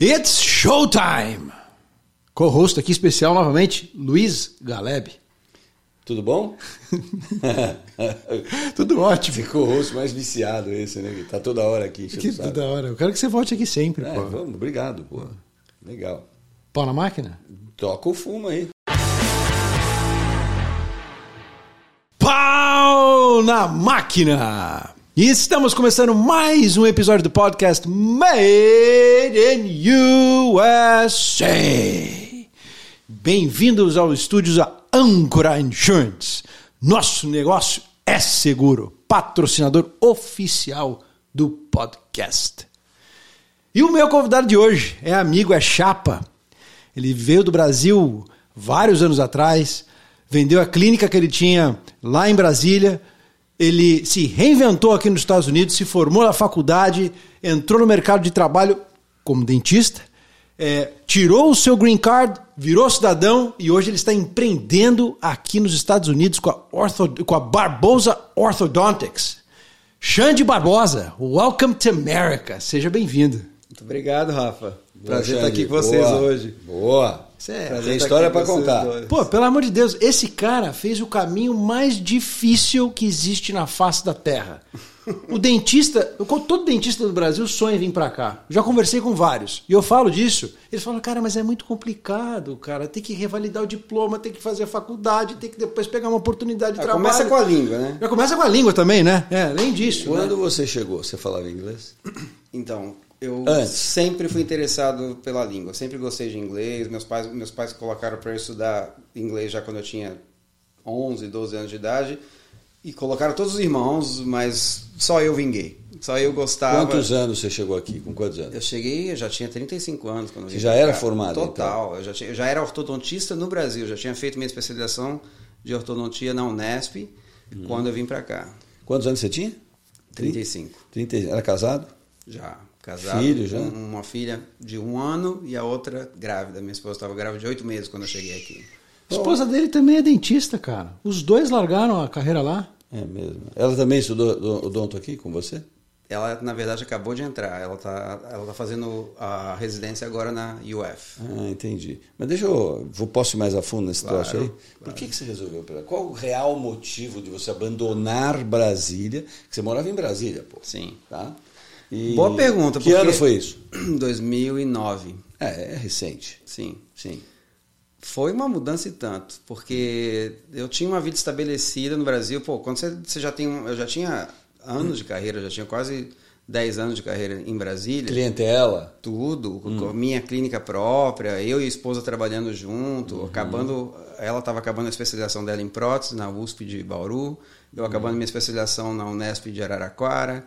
It's showtime! Co-host aqui especial novamente, Luiz Galeb. Tudo bom? Tudo ótimo. Ficou o rosto mais viciado esse, né? Que tá toda hora aqui. Que toda hora. Eu quero que você volte aqui sempre, é, pô. Vamos, obrigado, pô. Legal. Pau na máquina? Toca o fumo aí. Pau na máquina! E estamos começando mais um episódio do podcast Made in USA. Bem-vindos aos estúdios da Ancora Insurance. Nosso negócio é seguro, patrocinador oficial do podcast. E o meu convidado de hoje é amigo, é chapa. Ele veio do Brasil vários anos atrás, vendeu a clínica que ele tinha lá em Brasília ele se reinventou aqui nos Estados Unidos, se formou na faculdade, entrou no mercado de trabalho como dentista, é, tirou o seu green card, virou cidadão e hoje ele está empreendendo aqui nos Estados Unidos com a, Ortho, com a Barbosa Orthodontics. Xande Barbosa, welcome to America. Seja bem-vindo. Muito obrigado, Rafa. Prazer estar aqui com vocês Boa. hoje. Boa. É, Tem história para contar. Dois. Pô, pelo amor de Deus, esse cara fez o caminho mais difícil que existe na face da Terra. O dentista, todo dentista do Brasil sonha em vir para cá. Já conversei com vários e eu falo disso. Eles falam, cara, mas é muito complicado, cara. Tem que revalidar o diploma, tem que fazer a faculdade, tem que depois pegar uma oportunidade de Já trabalho. começa com a língua, né? Já começa com a língua também, né? É, além disso. Quando né? você chegou, você falava inglês? Então, eu Antes. sempre fui interessado pela língua. Sempre gostei de inglês. Meus pais, meus pais colocaram para eu estudar inglês já quando eu tinha 11, 12 anos de idade. E colocaram todos os irmãos, mas só eu vinguei. Só eu gostava. Quantos anos você chegou aqui? Com quantos anos? Eu cheguei, eu já tinha 35 anos quando Você já era formado, então? Total. Eu, já tinha- eu já era ortodontista no Brasil. Já tinha feito minha especialização de ortodontia na Unesp Uhum. quando eu vim para cá. Quantos anos você tinha? 35. 30. Era casado? Já. Casado. Filho, já? Com uma filha de um ano e a outra grávida. Minha esposa estava grávida de oito meses quando eu cheguei aqui. A esposa dele também é dentista, cara. Os dois largaram a carreira lá. É mesmo. Ela também estudou do- odonto aqui com você? Ela, na verdade, acabou de entrar. Ela está ela tá fazendo a residência agora na UF. Ah, entendi. Mas deixa eu. Vou, posso ir mais a fundo nesse Claro, troço aí? Por que, que você resolveu? pra- Qual o real motivo de você abandonar Brasília? Que você morava em Brasília, pô. Sim. Tá? E Boa pergunta. Que ano foi isso? 2009. É, é recente. Sim. Sim. Foi uma mudança e tanto, porque eu tinha uma vida estabelecida no Brasil. Pô, quando você, você já tem. Eu já tinha anos de carreira, já tinha quase 10 anos de carreira em Brasília. Clientela. Tudo, com minha clínica própria, eu e a esposa trabalhando junto, Uhum. acabando. Ela estava acabando a especialização dela em prótese na USP de Bauru, eu Uhum. acabando minha especialização na Unesp de Araraquara,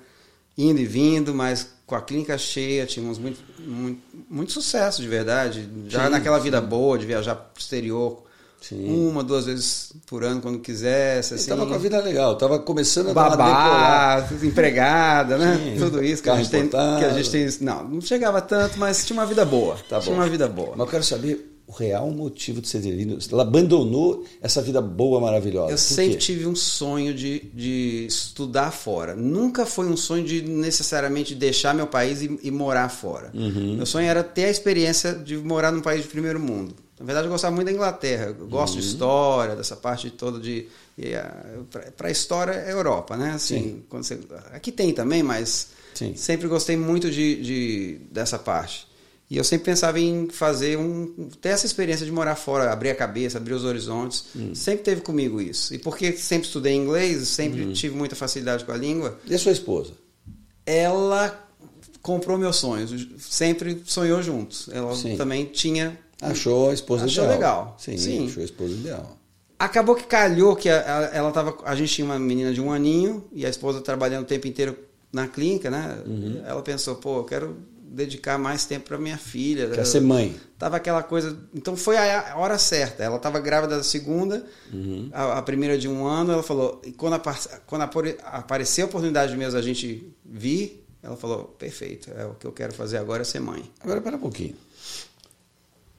indo e vindo, mas com a clínica cheia, tínhamos muito, muito, muito sucesso de verdade. Já Sim, naquela vida boa de viajar para o exterior Sim. uma, duas vezes por ano, quando quisesse. Assim, estava com a vida legal, estava começando a babá, empregada, né? Tudo isso que a, gente tem, que a gente tem. Não, não chegava tanto, mas tinha uma vida boa. Tá tinha bom. uma vida boa. Mas eu quero saber o real motivo de ter vindo. Ela abandonou essa vida boa, maravilhosa. Eu sempre tive um sonho de, de estudar fora. Nunca foi um sonho de necessariamente deixar meu país e, e morar fora. Uhum. Meu sonho era ter a experiência de morar num país de primeiro mundo. Na verdade, eu gostava muito da Inglaterra. Eu gosto Uhum. de história, dessa parte toda de. Para a história, é Europa, né? Assim, você, aqui tem também, mas Sim. sempre gostei muito de, de- dessa parte. E eu sempre pensava em fazer um. ter essa experiência de morar fora, abrir a cabeça, abrir os horizontes. Hum. Sempre teve comigo isso. E porque sempre estudei inglês, sempre Hum. tive muita facilidade com a língua, E a sua esposa? ela comprou meus sonhos. Sempre sonhou juntos. Ela Sim. também tinha. Achou a esposa Achou ideal. legal. Sim, Sim. achou a esposa ideal. Acabou que calhou que ela tava. A gente tinha uma menina de um aninho e a esposa trabalhando o tempo inteiro na clínica, né? Uhum. Ela pensou, pô, eu quero dedicar mais tempo para minha filha. Quer ser mãe. Tava aquela coisa. Então foi a a hora certa. Ela estava grávida da segunda, Uhum. a, a primeira de um ano. Ela falou. E quando, apa- quando apare- apareceu a oportunidade mesmo a gente vir, ela falou: perfeito, é o que eu quero fazer agora é ser mãe. Agora, pera um pouquinho.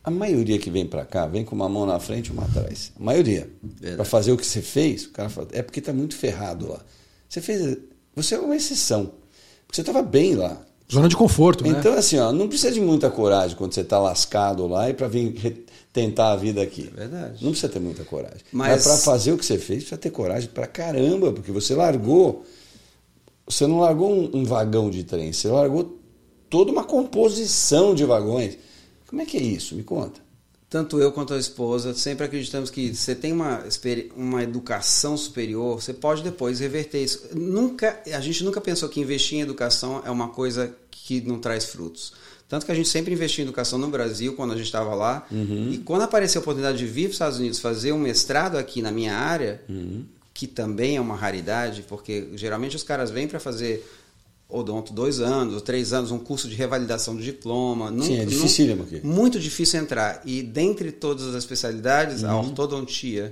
A maioria que vem pra cá vem com uma mão na frente e uma atrás. A maioria. Pra fazer o que você fez, o cara fala, é porque tá muito ferrado lá. Você fez. Você é uma exceção. Porque você estava bem lá. Zona de conforto, né? Então, assim, ó, não precisa de muita coragem quando você está lascado lá e para vir tentar a vida aqui. É verdade. Não precisa ter muita coragem. Mas- Mas, para fazer o que você fez, precisa ter coragem pra caramba, porque você largou. Você não largou um, um vagão de trem, você largou toda uma composição de vagões. Como é que é isso? Me conta. Tanto eu quanto a esposa sempre acreditamos que você tem uma, uma educação superior, você pode depois reverter isso. Nunca, a gente nunca pensou que investir em educação é uma coisa que não traz frutos. Tanto que a gente sempre investiu em educação no Brasil quando a gente estava lá. E quando apareceu a oportunidade de vir para os Estados Unidos fazer um mestrado aqui na minha área, que também é uma raridade, porque geralmente os caras vêm para fazer odonto dois anos ou três anos, um curso de revalidação do diploma. Sim, é dificílimo aqui. Muito difícil entrar. E dentre todas as especialidades, Uhum. a ortodontia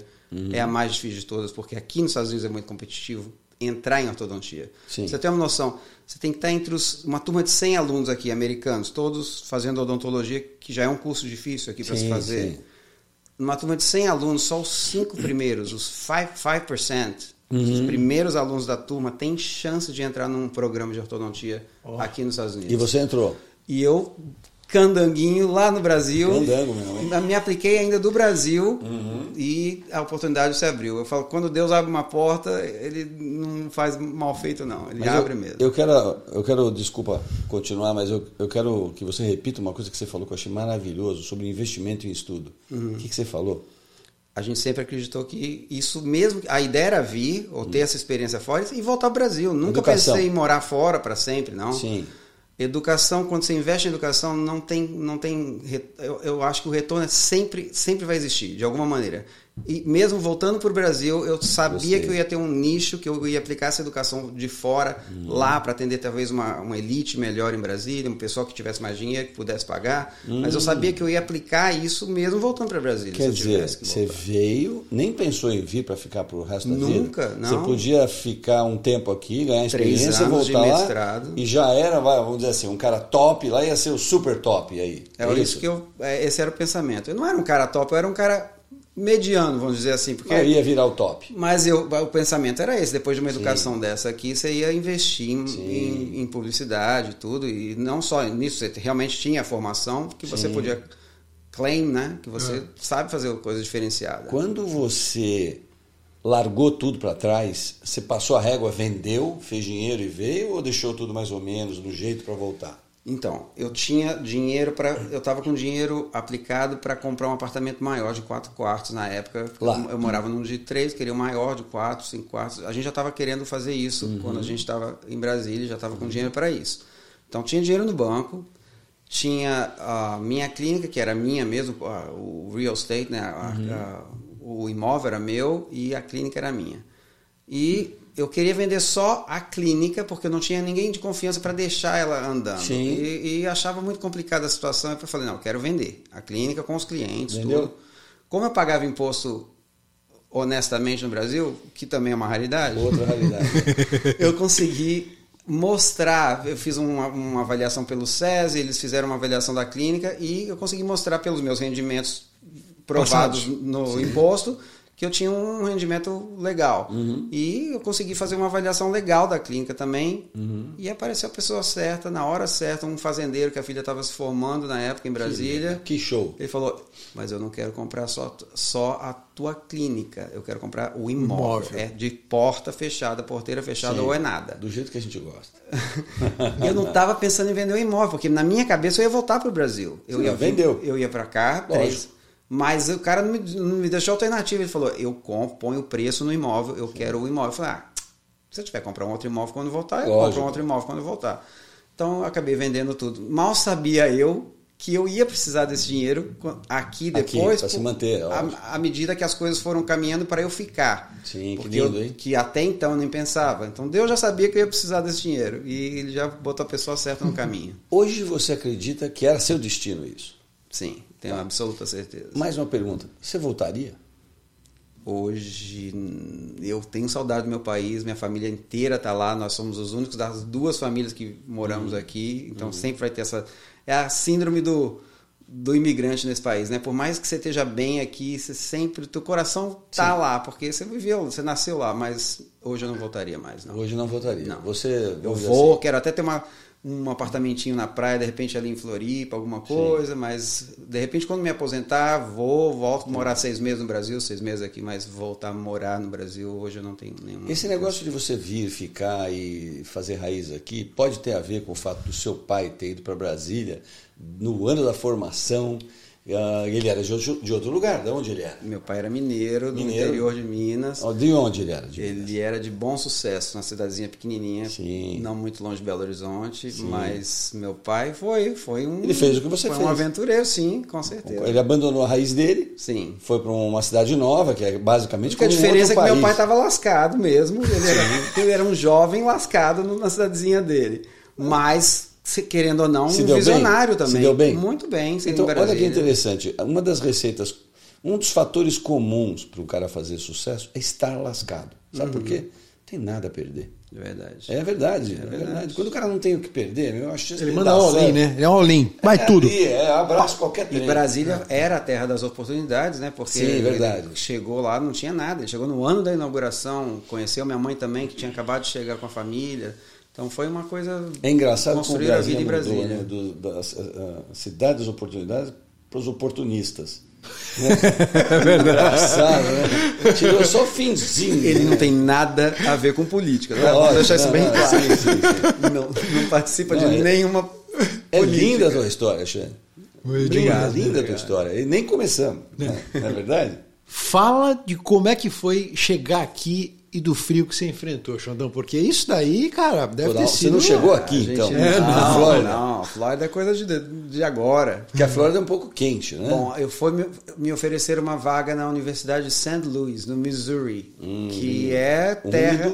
é a mais difícil de todas, porque aqui nos Estados Unidos é muito competitivo entrar em ortodontia. Sim. Você tem uma noção, você tem que estar entre os, uma turma de 100 alunos aqui, americanos, todos fazendo odontologia, que já é um curso difícil aqui para se fazer. sim. Numa turma de 100 alunos, só os cinco primeiros, os 5%, 5% Uhum. os primeiros alunos da turma têm chance de entrar num programa de ortodontia aqui nos Estados Unidos. E você entrou? E eu, candanguinho, lá no Brasil. Candango hein? Me apliquei ainda do Brasil Uhum. e a oportunidade se abriu. Eu falo, quando Deus abre uma porta, ele não faz mal feito, não. Ele Mas abre eu, mesmo. Eu quero, eu quero, desculpa continuar, mas eu, eu quero que você repita uma coisa que você falou que eu achei maravilhoso sobre investimento em estudo. Uhum. O que, que você falou? A gente sempre acreditou que isso mesmo, a ideia era vir ou ter essa experiência fora e voltar ao Brasil. Nunca Educação. pensei em morar fora para sempre, não. Sim. Educação, quando você investe em educação, não tem, não tem, eu, eu acho que o retorno é sempre, sempre vai existir, de alguma maneira. E mesmo voltando para o Brasil, eu sabia Gostei. que eu ia ter um nicho, que eu ia aplicar essa educação de fora, Uhum. lá, para atender talvez uma, uma elite melhor em Brasília, um pessoal que tivesse mais dinheiro, que pudesse pagar. Mas eu sabia que eu ia aplicar isso mesmo voltando para Brasília. Hum. Quer dizer, que você veio, nem pensou em vir para ficar pro resto da vida? Nunca, não. Você podia ficar um tempo aqui, ganhar experiência, voltar lá e já era, vamos dizer assim, um cara top, lá ia ser o super top aí. É isso que eu, é, esse era o pensamento. Eu não era um cara top, eu era um cara mediano, vamos dizer assim, porque Eu ia virar o top. Mas eu, o pensamento era esse, depois de uma educação dessa aqui, você ia investir em, em, publicidade e tudo, e não só nisso, você realmente tinha a formação que você Sim. podia claim, né? Que você sabe fazer coisa diferenciada. Quando você largou tudo para trás, você passou a régua, vendeu, fez dinheiro e veio ou deixou tudo mais ou menos no jeito para voltar? Então, eu tinha dinheiro para. Eu estava com dinheiro aplicado para comprar um apartamento maior de quatro quartos na época. Lá. Eu, eu morava num de três, queria um maior de quatro, cinco quartos. A gente já estava querendo fazer isso Uhum. quando a gente estava em Brasília, já estava com dinheiro para isso. Então, tinha dinheiro no banco, tinha a minha clínica, que era minha mesmo, o real estate, né? a- Uhum. a- o imóvel era meu e a clínica era minha. E eu queria vender só a clínica, porque eu não tinha ninguém de confiança para deixar ela andando. Sim. E, e achava muito complicada a situação. Eu falei, não, eu quero vender a clínica com os clientes, Vendeu? tudo. Como eu pagava imposto honestamente no Brasil, que também é uma raridade, Outra realidade. eu consegui mostrar, eu fiz uma, uma avaliação pelo SESI, eles fizeram uma avaliação da clínica e eu consegui mostrar pelos meus rendimentos provados Passados. no imposto que eu tinha um rendimento legal. Uhum. E eu consegui fazer uma avaliação legal da clínica também. Uhum. E apareceu a pessoa certa, na hora certa, um fazendeiro que a filha estava se formando na época em Brasília. Que show. Ele falou, mas eu não quero comprar só, só a tua clínica, eu quero comprar o imóvel. Imóvel. É de porta fechada, porteira fechada Sim. ou é nada. Do jeito que a gente gosta. eu não estava pensando em vender o imóvel, porque na minha cabeça eu ia voltar para o Brasil. Eu Sim, ia vendeu. Eu ia para cá, Lógico. três. Mas o cara não me, não me deixou alternativa. Ele falou: eu compro, ponho o preço no imóvel, eu quero o imóvel. Eu falei: ah, se eu tiver que comprar um outro imóvel quando voltar, eu Lógico. compro um outro imóvel quando voltar. Então eu acabei vendendo tudo. Mal sabia eu que eu ia precisar desse dinheiro aqui depois. pra se manter, à, medida que as coisas foram caminhando para eu ficar. Sim, que lindo, eu, hein? que até então eu nem pensava. Então Deus já sabia que eu ia precisar desse dinheiro. E ele já botou a pessoa certa no caminho. Hoje você acredita que era seu destino isso? Sim, tenho absoluta certeza. Mais uma pergunta. Você voltaria? Hoje eu tenho saudade do meu país, minha família inteira está lá, nós somos os únicos das duas famílias que moramos Uhum. aqui, então sempre vai ter essa. É a síndrome do, do imigrante nesse país, né? Por mais que você esteja bem aqui, você sempre. Teu coração tá lá, porque você viveu, você nasceu lá, mas hoje eu não voltaria mais, não. Hoje não voltaria. Não. Você, Eu vou, assim, quero até ter uma, um apartamentinho na praia, de repente ali em Floripa, alguma coisa, mas de repente quando me aposentar, vou, volto morar seis meses no Brasil, seis meses aqui, mas voltar a morar no Brasil, hoje eu não tenho nenhuma. Esse negócio de você vir, ficar e fazer raiz aqui pode ter a ver com o fato do seu pai ter ido para Brasília no ano da formação. Uh, ele era de outro, de outro, lugar, de onde ele era? Meu pai era mineiro, do mineiro. interior de Minas. De onde ele era? ele era de Bom Sucesso, uma cidadezinha pequenininha, Sim. não muito longe de Belo Horizonte, sim. mas meu pai foi, foi um. Ele fez o que você foi fez. um aventureiro, sim, com certeza. Ele abandonou a raiz dele. Sim. Foi para uma cidade nova, que é basicamente. A diferença é que meu pai estava lascado mesmo. Ele era, ele era um jovem lascado na cidadezinha dele, mas querendo ou não, se um visionário bem? também. Se deu bem? Muito bem. Então, olha que interessante. Uma das receitas, um dos fatores comuns para o cara fazer sucesso é estar lascado. Sabe uhum. por quê? Não tem nada a perder. É verdade. É verdade, é, é verdade. verdade. Quando o cara não tem o que perder, eu acho que ele manda all-in, né? Ele é all-in. Vai é tudo. Ali, é, abraço qualquer trem. E Brasília é. era a terra das oportunidades, né? Porque Sim, verdade. chegou lá, não tinha nada. Ele chegou no ano da inauguração, conheceu minha mãe também, que tinha acabado de chegar com a família. Então foi uma coisa. É engraçado construir a vida em Brasília. Mudou, né? Do, da cidade das oportunidades para os oportunistas. Né? É verdade. Engraçado, né? Tirou só o finzinho. Ele né? não tem nada a ver com política. Né? Vamos deixar isso bem não, claro. Sim, sim, sim. Não, não, participa não, de é, nenhuma. É linda a tua história, Xê. Obrigado. É linda a tua história. E nem começamos. Né? Não é verdade? Fala de como é que foi chegar aqui e do frio que você enfrentou, Xandão, porque isso daí, cara, deve Por ter sido. Você não chegou aqui, então? É, não, na Flórida. Não, a Flórida é coisa de, de agora. Porque a Flórida é um pouco quente, né? Bom, eu fui me, me oferecer uma vaga na Universidade de St. Louis, no Missouri, hum, que é terra.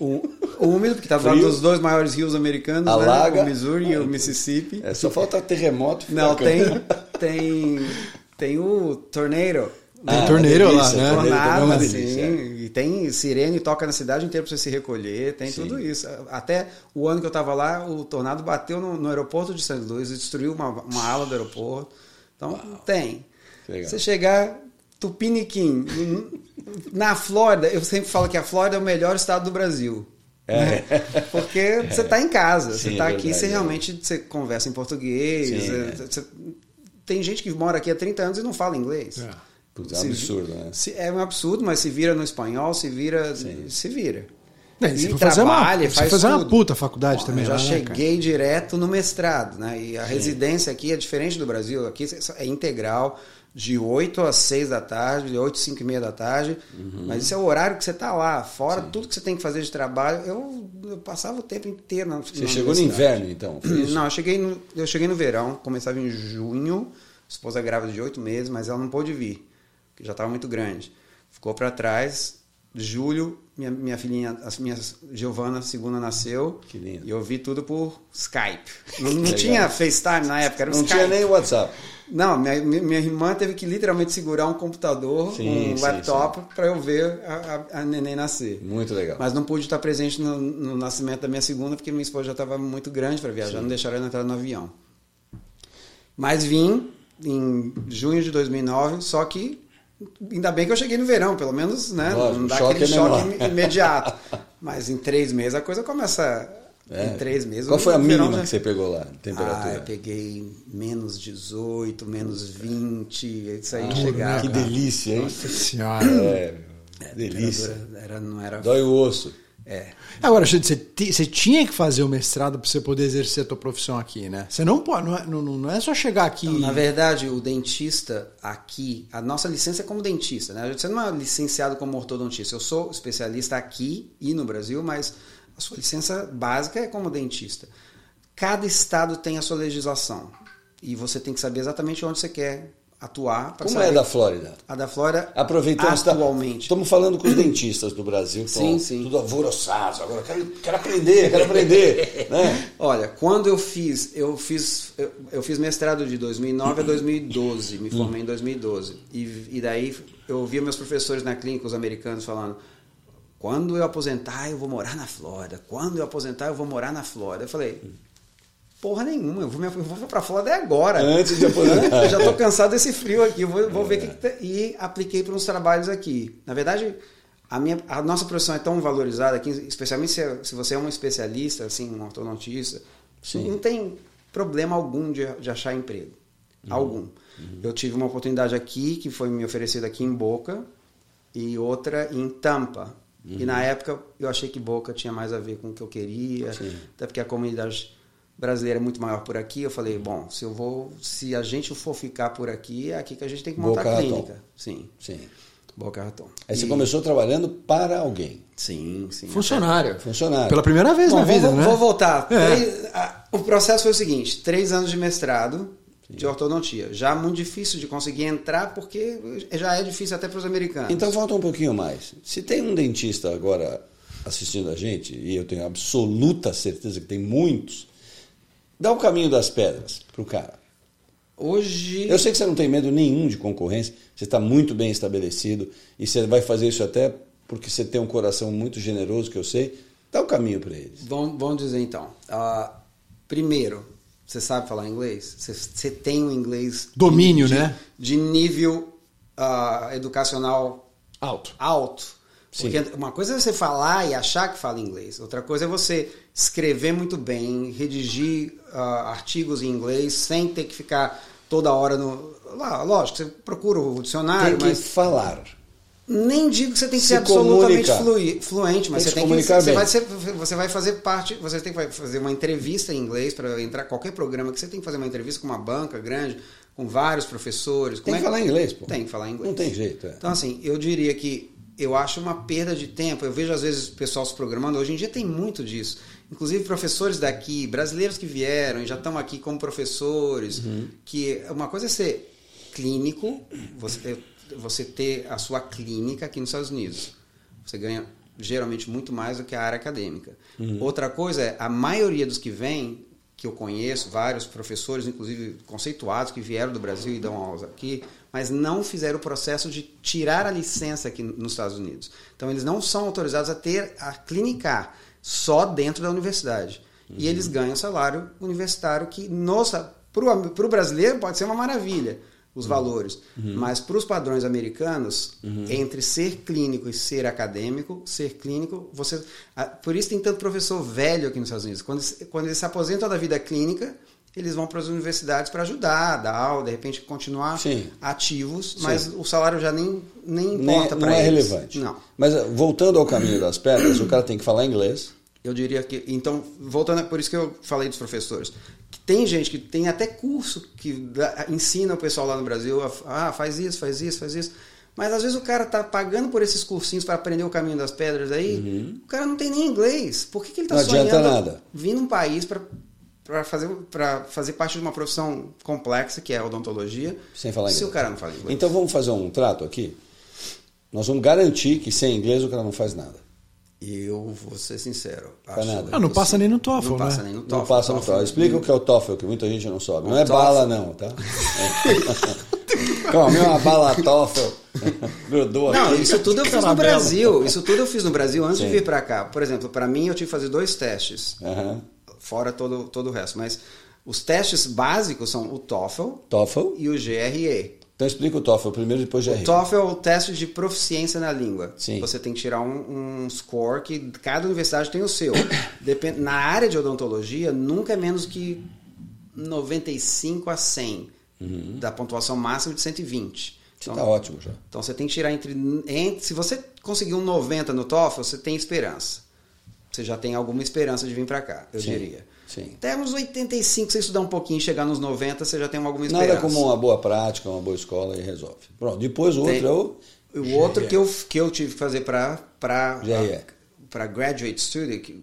Úmido. úmido, porque está do lado dos dois maiores rios americanos, Alaga. né? o Missouri e o Mississippi. É, só falta terremoto. Não, tem, tem, tem o tornado tem ah, torneiro lá, né? Tornado, assim, e tem sirene, toca na cidade inteira para você se recolher, tem sim. tudo isso. Até o ano que eu estava lá, o tornado bateu no, no aeroporto de St. Louis e destruiu uma, uma ala do aeroporto. Então, Uau. tem. Você chegar Tupiniquim, na Flórida, eu sempre falo que a Flórida é o melhor estado do Brasil. É. Né? Porque você está em casa, Sim, você está é aqui, você é. realmente você conversa em português. Sim, é. você, tem gente que mora aqui há 30 anos e não fala inglês. É. É um absurdo, né? Se, é um absurdo, mas se vira no espanhol, se vira, Sim. se vira. É, e trabalha, uma, faz fazer tudo. uma puta faculdade Bom, também. Eu já lá, né, cheguei né, direto no mestrado, né? E a Sim. residência aqui é diferente do Brasil. Aqui é integral, de 8 às 6 da tarde, de 8 às 5 e meia da tarde. Uhum. Mas isso é o horário que você está lá. Fora Sim. tudo que você tem que fazer de trabalho, eu, eu passava o tempo inteiro na Você chegou no inverno, então? Não, eu cheguei, no, eu cheguei no verão, começava em junho. Esposa grávida de 8 meses, mas ela não pôde vir que já estava muito grande. Ficou para trás. Julho, minha, minha filhinha, a minha Giovana, segunda, nasceu. Que lindo. E eu vi tudo por Skype. Não, não tinha FaceTime na época, era Não Skype. tinha nem WhatsApp. Não, minha, minha irmã teve que literalmente segurar um computador, sim, um sim, laptop, para eu ver a, a, a, neném nascer. Muito legal. Mas não pude estar presente no, no nascimento da minha segunda, porque minha esposa já estava muito grande para viajar, sim. não deixaram ela entrar no avião. Mas vim em junho de 2009, só que Ainda bem que eu cheguei no verão, pelo menos, né? Lógico, não dá choque aquele é choque imediato. Mas em três meses a coisa começa. É. Em três meses. Qual foi a mínima já... que você pegou lá? Temperatura? Ah, eu peguei menos 18, menos 20. Isso aí ah, chegava. Que delícia, hein? Nossa senhora. É, é delícia. Era, não era... Dói o osso. É. Agora, você, você tinha que fazer o mestrado para você poder exercer a tua profissão aqui, né? Você não pode, não é, não, não é só chegar aqui. Não, na verdade, o dentista aqui, a nossa licença é como dentista, né? Você não é licenciado como ortodontista. Eu sou especialista aqui e no Brasil, mas a sua licença básica é como dentista. Cada estado tem a sua legislação e você tem que saber exatamente onde você quer atuar. Como saber. é a da Flórida? A da Flórida, Aproveitando, tá- atualmente. Estamos falando com os dentistas do Brasil, que sim, sim. tudo alvoroçados. Agora, quero, quero aprender, quero aprender. né? Olha, quando eu fiz, eu fiz, eu, eu, fiz mestrado de 2009 a 2012, me formei em 2012. E, e daí eu ouvia meus professores na clínica, os americanos, falando quando eu aposentar, eu vou morar na Flórida. Quando eu aposentar, eu vou morar na Flórida. Eu falei, Porra nenhuma, eu vou, eu vou pra Flórida agora. Antes de aposentar. já tô cansado desse frio aqui, vou, vou é. ver o que, que E apliquei para uns trabalhos aqui. Na verdade, a, minha, a nossa profissão é tão valorizada aqui, especialmente se, se você é um especialista, assim, um ortodontista, Sim. Não tem problema algum de, de achar emprego. Algum. Eu tive uma oportunidade aqui, que foi me oferecida aqui em Boca, e outra em Tampa. E na época eu achei que Boca tinha mais a ver com o que eu queria, Sim. até porque a comunidade brasileira é muito maior por aqui. Eu falei, bom, se eu vou, se a gente for ficar por aqui, é aqui que a gente tem que montar Boca a Raton. clínica. Sim, Sim. Boca Raton. Aí você E- começou trabalhando para alguém. Sim, sim. Funcionário. Funcionário. Pela primeira vez Bom, na vou, vida, vou- né? vou voltar. É. Três- a- o processo foi o seguinte: três anos de mestrado de ortodontia. Já muito difícil de conseguir entrar, porque já é difícil até para os americanos. Então volta um pouquinho mais. Se tem um dentista agora assistindo a gente, e eu tenho absoluta certeza que tem muitos, dá o caminho das pedras pro cara. hoje. Eu sei que você não tem medo nenhum de concorrência, você está muito bem estabelecido e você vai fazer isso até porque você tem um coração muito generoso, que eu sei. Dá o caminho para eles. Vamos, vamos dizer então. Ah, primeiro, você sabe falar inglês? Você, você tem um inglês. Domínio, de, né? De nível ah, educacional Alto. alto. Sim. Porque uma coisa é você falar e achar que fala inglês, outra coisa é você escrever muito bem, redigir ah, artigos em inglês sem ter que ficar toda hora no. Lá, lógico, você procura o dicionário, Tem que mas falar. nem digo que você tem que Se ser absolutamente fluente, mas Tem você tem que você bem. vai, ser, você vai fazer parte, você tem que fazer uma entrevista em inglês para entrar qualquer programa que você tem que fazer uma entrevista com uma banca grande, com vários professores. Tem que é falar inglês, pô. Tem que falar inglês. Não tem jeito, é. Então, assim, eu diria que eu acho uma perda de tempo. Eu vejo, às vezes, o pessoal se programando. Hoje em dia tem muito disso. Inclusive, professores daqui, brasileiros que vieram e já estão aqui como professores. Uhum. Que uma coisa é ser clínico, você, você ter a sua clínica aqui nos Estados Unidos. Você ganha, geralmente, muito mais do que a área acadêmica. Uhum. Outra coisa é, a maioria dos que vêm, que eu conheço, vários professores, inclusive conceituados, que vieram do Brasil e dão aulas aqui, mas não fizeram o processo de tirar a licença aqui nos Estados Unidos. Então, eles não são autorizados a ter, a clinicar só dentro da universidade. E eles ganham salário universitário que, para o brasileiro, pode ser uma maravilha os valores. Mas para os padrões americanos, entre ser clínico e ser acadêmico, ser clínico, você. Por isso tem tanto professor velho aqui nos Estados Unidos. Quando, quando eles se aposentam da vida clínica, eles vão para as universidades para ajudar, dar aula, de repente continuar Sim. ativos, Sim. mas o salário já nem, nem importa não para é eles. relevante. Não. Mas eh, voltando ao caminho das pedras, o cara tem que falar inglês. Eu diria que. Então, voltando, por isso que eu falei dos professores. Tem gente que tem até curso que dá- ensina o pessoal lá no Brasil a ah, faz isso, faz isso, faz isso. Mas às vezes o cara tá pagando por esses cursinhos para aprender o caminho das pedras aí, o cara não tem nem inglês. Por que, que ele tá Uhum. Não adianta sonhando nada. vir num país para para fazer, pra fazer parte de uma profissão complexa que é a odontologia, Sem falar se inglês. o cara não fala inglês? Então vamos fazer um trato aqui. Nós vamos garantir que sem inglês o cara não faz nada. Eu vou ser sincero. Acho nada. Ah, não passa nem no TOEFL, Não passa né? nem no Não TOEFL. passa no TOEFL. Explica o que é o TOEFL, que muita gente não sabe. Não é TOEFL. bala não, tá? É. Calma, uma bala TOEFL. Grudou Não, isso tudo eu fiz no. Brasil. Isso tudo eu fiz no Brasil antes Sim. de vir pra cá. Por exemplo, pra mim eu tive que fazer dois testes, Aham. Fora todo, todo o resto. Mas os testes básicos são o TOEFL TOEFL. e o GRE. Então explica o TOEFL primeiro, depois já O TOEFL é o teste de proficiência na língua. Sim. Você tem que tirar um, um score que cada universidade tem o seu. Depende, na área de odontologia, nunca é menos que 95 a 100 da pontuação máxima de 120. Isso tá ótimo já. Então você tem que tirar entre, entre. Se você conseguir um 90 no TOEFL, você tem esperança. Você já tem alguma esperança de vir para cá, eu Sim, diria. sim. Até uns 85, você estudar um pouquinho e chegar nos 90, você já tem alguma esperança. Nada como uma boa prática, uma boa escola e resolve. Pronto, depois o outro Tem- é o... O outro que eu, que eu tive que fazer para GRE. para graduate student, que,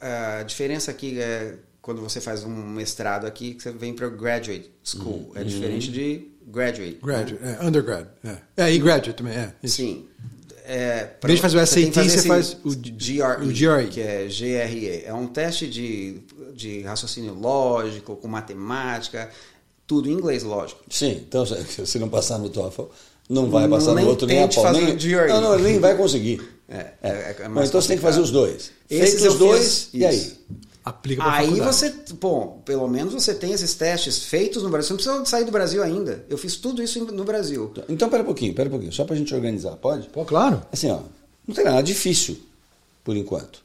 a, a diferença aqui é quando você faz um mestrado aqui, que você vem para graduate school. Uhum. É diferente de graduate. Graduate, né? é, undergrad. É. é, e graduate também, é. Isso. Sim. É, Em vez de fazer o você SAT, você esse faz o GRE, o GRE. que é GRE. É um teste de, de raciocínio lógico, com matemática, tudo em inglês, lógico. Sim, então se não passar no TOEFL, não vai passar no outro nem a pau. Nem, GRE. não, não, nem vai conseguir. É, É. é- mais então você tem que fazer os dois. Esses Feito os dois, fiz, e aí? Isso. Aplica pra Aí faculdade. você, bom, pelo menos você tem esses testes feitos no Brasil. Você não precisa sair do Brasil ainda. Eu fiz tudo isso no Brasil. Então, pera um pouquinho, pera um pouquinho, só pra gente organizar, pode? Pô, claro. Assim, ó, não tem nada difícil, por enquanto.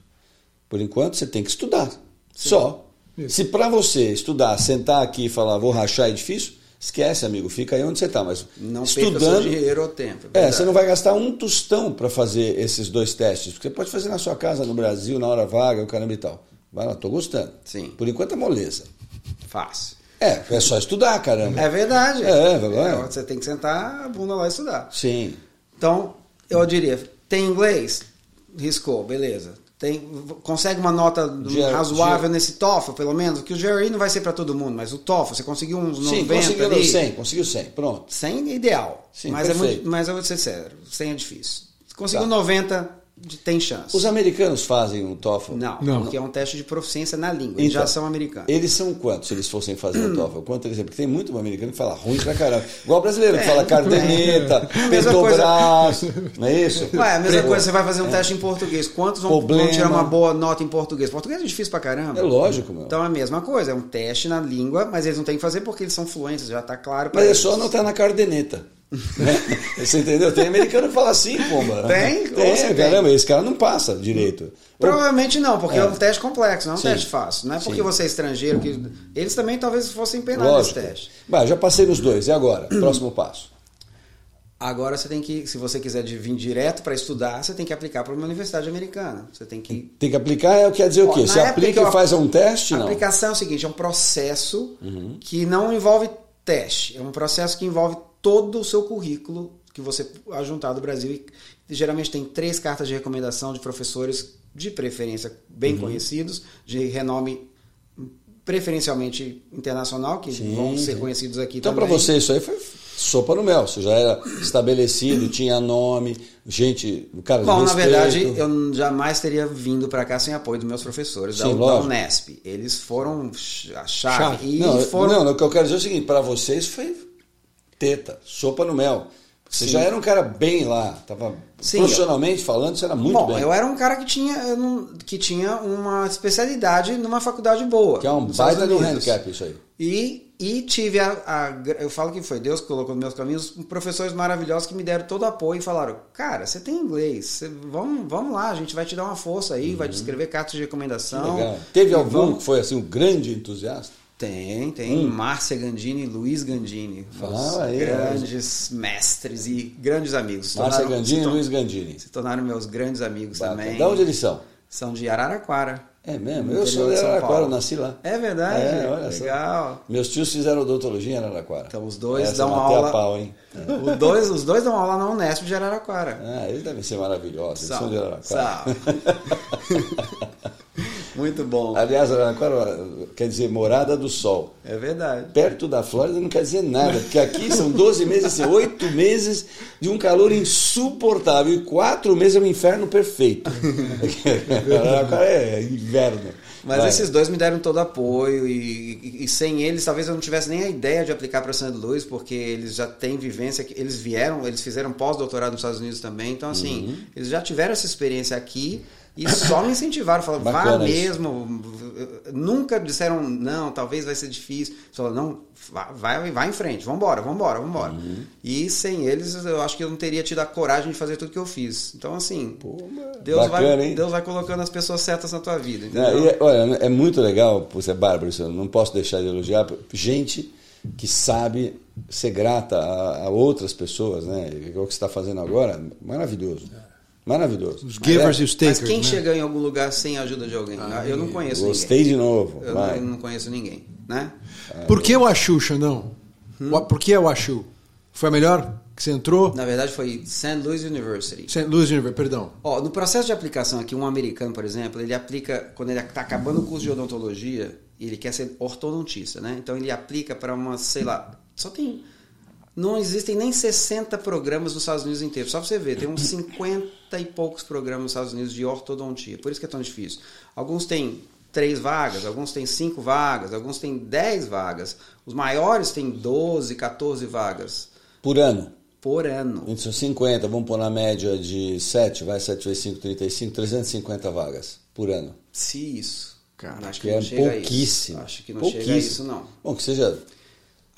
Por enquanto, você tem que estudar. Só. Se para você estudar, sentar aqui e falar, vou rachar é difícil, esquece, amigo, fica aí onde você está. Mas Não perca seu estudando, dinheiro ou tempo. é, verdade. você não vai gastar um tostão para fazer esses dois testes. Porque você pode fazer na sua casa, no Brasil, na hora vaga, o caramba e tal. Vai lá, tô gostando. Sim. Por enquanto é moleza. Fácil. É, é só estudar, caramba. É verdade. É, vai lá. É, Você tem que sentar a bunda lá e estudar. Sim. Então, eu diria, tem inglês? Riscou, beleza. Tem, consegue uma nota Ger- razoável ger- nesse TOEFL, pelo menos? Que o GRE não vai ser para todo mundo, mas o TOEFL, você conseguiu uns 90 Sim, conseguiu ali. 100, conseguiu 100, pronto. 100 é ideal. Sim, mas, é perfeito. muito, mas eu vou ser sério, 100 é difícil. Se conseguiu Tá. 90, de- tem chance. Os americanos fazem um TOEFL? Não, Não. porque é um teste de proficiência na língua. eles Então, já são americanos. Eles são quantos se eles fossem fazer o TOEFL? Quanto eles Porque tem muito americano que fala ruim pra caramba. Igual brasileiro, que É, fala cardeneta, Mesma Petrobras, não é isso? Ué, a mesma coisa, você vai fazer um teste em português. Quantos vão, vão tirar uma boa nota em português? Português é difícil pra caramba. É lógico, meu. Então é a mesma coisa, é um teste na língua, mas eles não têm que fazer porque eles são fluentes, já tá claro pra Mas é eles. só anotar na cardeneta. Você entendeu? Tem americano que fala assim, pomba. Tem? Tem, você caramba, tem? esse cara não passa direito. Provavelmente não, porque é. É. um teste complexo, não é um Sim. teste fácil. Não é porque Sim. você é estrangeiro que. Eles também talvez fossem penados nesse teste. Bah, já passei nos dois. E agora? Próximo passo. Agora você tem que, se você quiser vir direto para estudar, você tem que aplicar para uma universidade americana. Você tem que Tem que aplicar, é, quer dizer o quê? Você aplica que eu- e faz um teste? A Não. aplicação é o seguinte, é um processo Uhum. que não envolve teste. É um processo que envolve todo o seu currículo que você ajuntar do Brasil. E geralmente tem três cartas de recomendação de professores de preferência bem Uhum. conhecidos, de renome preferencialmente internacional, que Sim, vão ser sim. conhecidos aqui Então, para também. você, isso aí foi sopa no mel. Você já era estabelecido, tinha nome, gente, cara de Bom, na verdade, eu jamais teria vindo para cá sem apoio dos meus professores da, Sim, da lógico. Unesp. Eles foram a chave. Chave. E Não, foram não, o que eu quero dizer é o seguinte: para vocês foi teta, sopa no mel. Você Sim. já era um cara bem lá, tava Sim, profissionalmente falando, você era muito Bom, bem. eu era um cara que tinha, eu que tinha uma especialidade numa faculdade boa. Que é um baita de um handicap isso aí. E, e tive a, a Eu falo que foi Deus que colocou nos meus caminhos professores maravilhosos que me deram todo apoio e falaram: Cara, você tem inglês, você- vamos, vamos lá, a gente vai te dar uma força aí, vai te escrever cartas de recomendação. Uhum. Teve algum vamos- que foi assim um grande entusiasta? Tem, tem. Márcia Gandini e Luiz Gandini. Hum. Ah, aí, grandes mestres e grandes amigos. Márcia Gandini e Luiz Gandini. Se tornaram meus grandes amigos Bacana. também. Da onde eles são? São de Araraquara. É mesmo? Eu sou de Araraquara, eu nasci lá. É verdade? É, olha só. Legal. Meus tios fizeram odontologia em Araraquara. Então os dois Essa dão aula. a pau, hein? Os dois, os dois dão aula na Unesp de Araraquara. Ah, eles devem ser maravilhosos, eles são de Araraquara. Sal. Muito bom. Aliás, Araraquara quer dizer morada do sol. É verdade. Perto da Flórida não quer dizer nada, porque aqui são 12 meses, assim, 8 meses de um calor insuportável e 4 meses é um inferno perfeito. Araraquara é inverno. Mas Vai. esses dois me deram todo apoio e, e- e sem eles talvez eu não tivesse nem a ideia de aplicar para St. Louis, porque eles já têm vivência, eles vieram, eles fizeram pós-doutorado nos Estados Unidos também, então assim, Uhum. eles já tiveram essa experiência aqui e só me incentivaram, falaram, vá mesmo, nunca disseram, não, talvez vai ser difícil, falaram, não, vai, vai, vai em frente, vambora, vambora, vambora. Uhum. E sem eles eu acho que eu não teria tido a coragem de fazer tudo que eu fiz. Então assim, Pô, Deus, bacana, vai, hein? Deus vai colocando as pessoas certas na tua vida. E é- olha, é muito legal, você é bárbaro, isso não posso deixar de elogiar, gente que sabe ser grata a, a outras pessoas, né? E O que você está fazendo agora, maravilhoso. Maravilhoso. Os givers e os takers. Mas quem né? chega em algum lugar sem a ajuda de alguém? eu não conheço Gostei ninguém. de novo. Eu vai. não, não conheço ninguém, né? Por que o Achu, Xandão? Hum? Por que o Achu? Foi a melhor que você entrou? Na verdade foi St. Louis University. St. Louis University, perdão. Ó, no processo de aplicação aqui, um americano, por exemplo, ele aplica, quando ele está acabando o curso de odontologia, ele quer ser ortodontista, né? Então ele aplica para uma, sei lá, só tem. Não existem nem 60 programas nos Estados Unidos inteiros. Só pra você ver, tem uns 50 e poucos programas nos Estados Unidos de ortodontia. Por isso que é tão difícil. Alguns têm três vagas, alguns têm cinco vagas, alguns têm 10 vagas. Os maiores têm 12, 14 vagas Por ano. por ano. Entre são 50, vamos pôr na média de 7, vai 7 vezes 5, 35, 350 vagas por ano. Se isso. Cara, acho Que que é não chega pouquíssimo. a isso. Acho que não chega a Pouquíssimo. isso, não. Bom, que seja.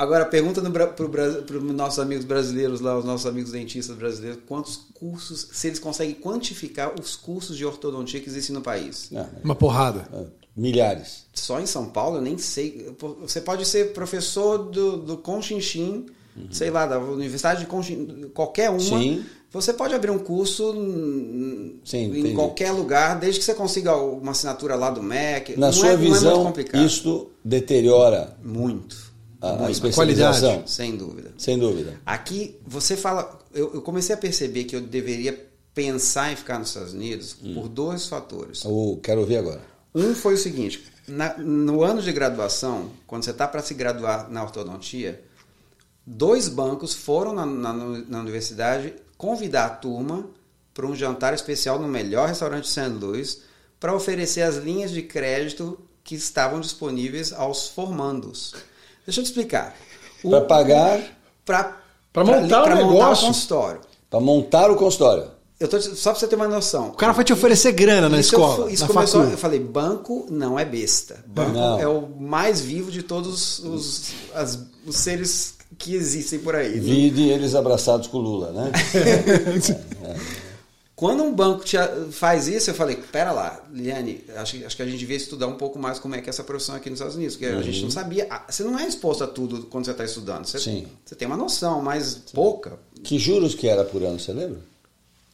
Agora, pergunta para os nossos amigos brasileiros lá, os nossos amigos dentistas brasileiros, quantos cursos, se eles conseguem quantificar os cursos de ortodontia que existem no país. Não, Uma porrada. Milhares. Só em São Paulo, eu nem sei. Você pode ser professor do, do Conchinchim, uhum. sei lá, da Universidade de Conchinchim, qualquer uma. Sim. Você pode abrir um curso Sim, em entendi. qualquer lugar, desde que você consiga uma assinatura lá do MEC. Na não sua é, visão, é muito complicado. isto deteriora Muito. A, a especialização? Qualidade. Sem dúvida. Sem dúvida. Aqui, você fala. Eu, eu comecei a perceber que eu deveria pensar em ficar nos Estados Unidos Hum. por dois fatores. Eu quero ouvir agora. Um foi o seguinte: na- no ano de graduação, quando você está para se graduar na ortodontia, dois bancos foram na, na- na universidade convidar a turma para um jantar especial no melhor restaurante de St. Louis para oferecer as linhas de crédito que estavam disponíveis aos formandos. Deixa eu te explicar. Para pagar, Para Pra montar o montar negócio. o consultório. para montar o consultório. Eu tô, só para você ter uma noção. O cara vai te oferecer grana na Isso eu escola, fu- isso na começou, facul. eu falei, banco não é besta. Banco Não. é o mais vivo de todos os, as- os seres que existem por aí. Vide eles abraçados com o Lula, né? Quando um banco te faz isso, eu falei, pera lá, Liane, acho, que- acho que a gente devia estudar um pouco mais como é que é essa profissão aqui nos Estados Unidos, porque a gente não sabia. Você não é exposto a tudo quando você está estudando. Você, Sim. você tem uma noção, mas pouca. que juros que era por ano, você lembra?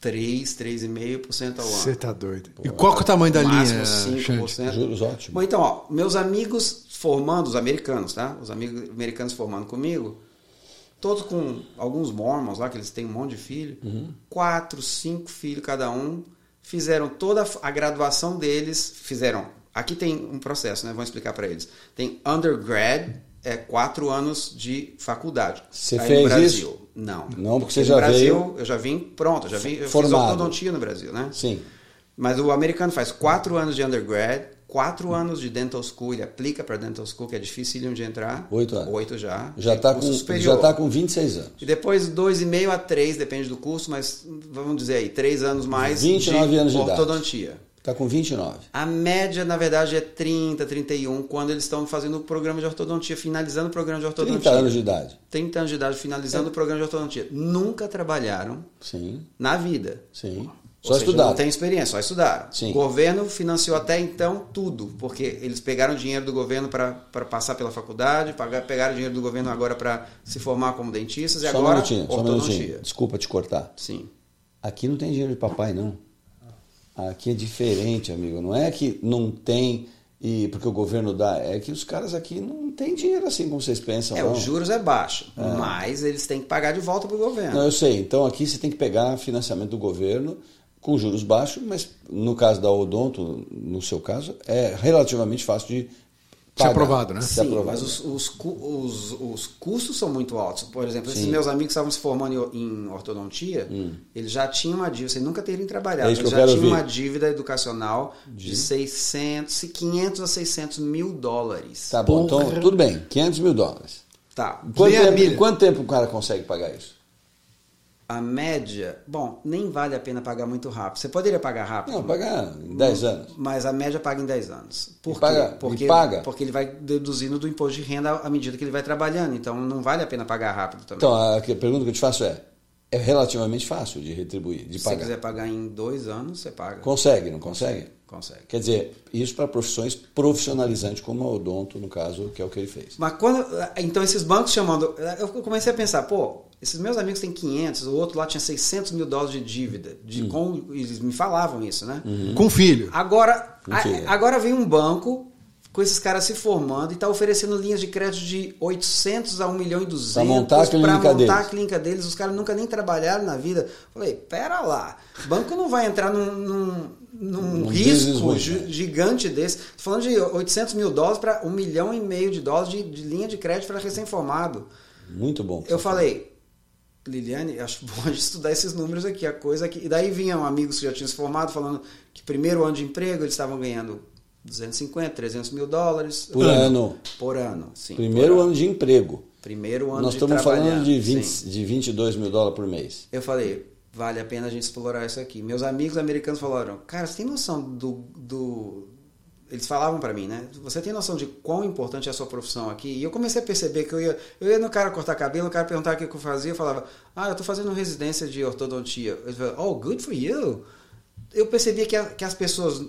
3, 3,5% ao ano. Você tá doido. E qual que é o tamanho da máximo linha, 5%. Xande? Juros ótimos. Bom, então, ó, meus amigos formando, os americanos, tá? Os amigos americanos formando comigo, todos com alguns mormons lá, que eles têm um monte de filho, quatro, cinco filhos cada um, fizeram toda a graduação deles, fizeram. Aqui tem um processo, né? Vou explicar para eles. Tem undergrad, é quatro anos de faculdade. Você Aí fez no Brasil, isso? Não. Não, porque você no já Brasil, veio Eu já vim pronto, já vim, eu fiz formado. ortodontia no Brasil, né? Sim. Mas o americano faz quatro anos de undergrad, quatro anos de dental school, ele aplica para dental school, que é difícil de entrar. Oito anos. Oito já. Já está com, superior. já tá com 26 anos. E depois dois e meio a três, depende do curso, mas vamos dizer aí, três anos mais 29 de anos de idade. ortodontia. Está com 29. A média, na verdade, é 30, 31, quando eles estão fazendo o programa de ortodontia, finalizando o programa de ortodontia. 30 anos de idade. 30 anos de idade, É. finalizando o programa de ortodontia. Nunca trabalharam Sim, na vida. sim. Só seja, estudar. Não tem experiência, só estudaram. Sim. O governo financiou até então tudo, porque eles pegaram dinheiro do governo para passar pela faculdade, pagar- pegaram dinheiro do governo agora para se formar como dentistas e Só um agora minutinho, só um minutinho. Desculpa te cortar. Sim. Aqui não tem dinheiro de papai, não. Aqui é diferente, amigo. Não é que não tem e porque o governo dá, é que os caras aqui não têm dinheiro assim como vocês pensam. É, não. os juros é baixo, mas eles têm que pagar de volta para o governo. Não, eu sei. Então aqui você tem que pegar financiamento do governo com juros baixos, mas no caso da Odonto, no seu caso, é relativamente fácil de Ser pagar. aprovado, né? Ser Sim, aprovado. mas os, os, os, os custos são muito altos. Por exemplo, esses Sim. meus amigos que estavam se formando em, em ortodontia, eles já tinham uma dívida, sem nunca terem trabalhado, Hum. É que eles já tinham uma dívida educacional de 600, 500 a 600 mil dólares. Tá bom, Porra. então tudo bem, 500 mil dólares. Tá. Quanto tempo, quanto tempo o cara consegue pagar isso? A média, bom, nem vale a pena pagar muito rápido. Você poderia pagar rápido. Não, pagar em 10 anos. Mas a média paga em 10 anos. Por quê? paga- porque, paga? porque ele vai deduzindo do imposto de renda à medida que ele vai trabalhando. Então não vale a pena pagar rápido também. Então, a pergunta que eu te faço é: é relativamente fácil de retribuir, de Se você pagar? quiser pagar em dois anos, você paga. Consegue, não consegue? Consegue. Quer dizer, isso para profissões profissionalizantes, como a Odonto, no caso, que é o que ele fez. Mas quando. Então esses bancos chamando. Eu comecei a pensar, pô, esses meus amigos têm 500, o outro lá tinha 600 mil dólares de dívida. De, Hum. com, eles me falavam isso, né? Com filho. Agora, Mentira. a- agora vem um banco com esses caras se formando e está oferecendo linhas de crédito de 800 a 1 milhão e 200 Pra montar a clínica pra montar deles. a clínica deles. Os caras nunca nem trabalharam na vida. Falei, pera lá, o banco não vai entrar num, num, num business risco né? gigante desse. Tô falando de 800 mil dólares para 1 milhão e meio de dólares de, de linha de crédito para recém-formado. Muito bom. Eu falei, Liliane, acho bom a gente estudar esses números aqui, a coisa aqui. E daí vinham amigos que já tinham se formado falando que primeiro ano de emprego eles estavam ganhando 250, 300 mil dólares Por ano. Por ano, sim. Primeiro por ano de emprego. Primeiro ano Nós de estamos falando de, 20, sim. de 22 mil dólares por mês. Eu falei, vale a pena a gente explorar isso aqui. Meus amigos americanos falaram, cara, você tem noção do. do... Eles falavam pra mim, né? Você tem noção de quão importante é a sua profissão aqui? E eu comecei a perceber que eu ia, eu ia no cara cortar cabelo, o cara perguntava o que eu fazia, eu falava, ah, eu tô fazendo residência de ortodontia. Ele falou, oh, good for you. Eu percebia que, a- que as pessoas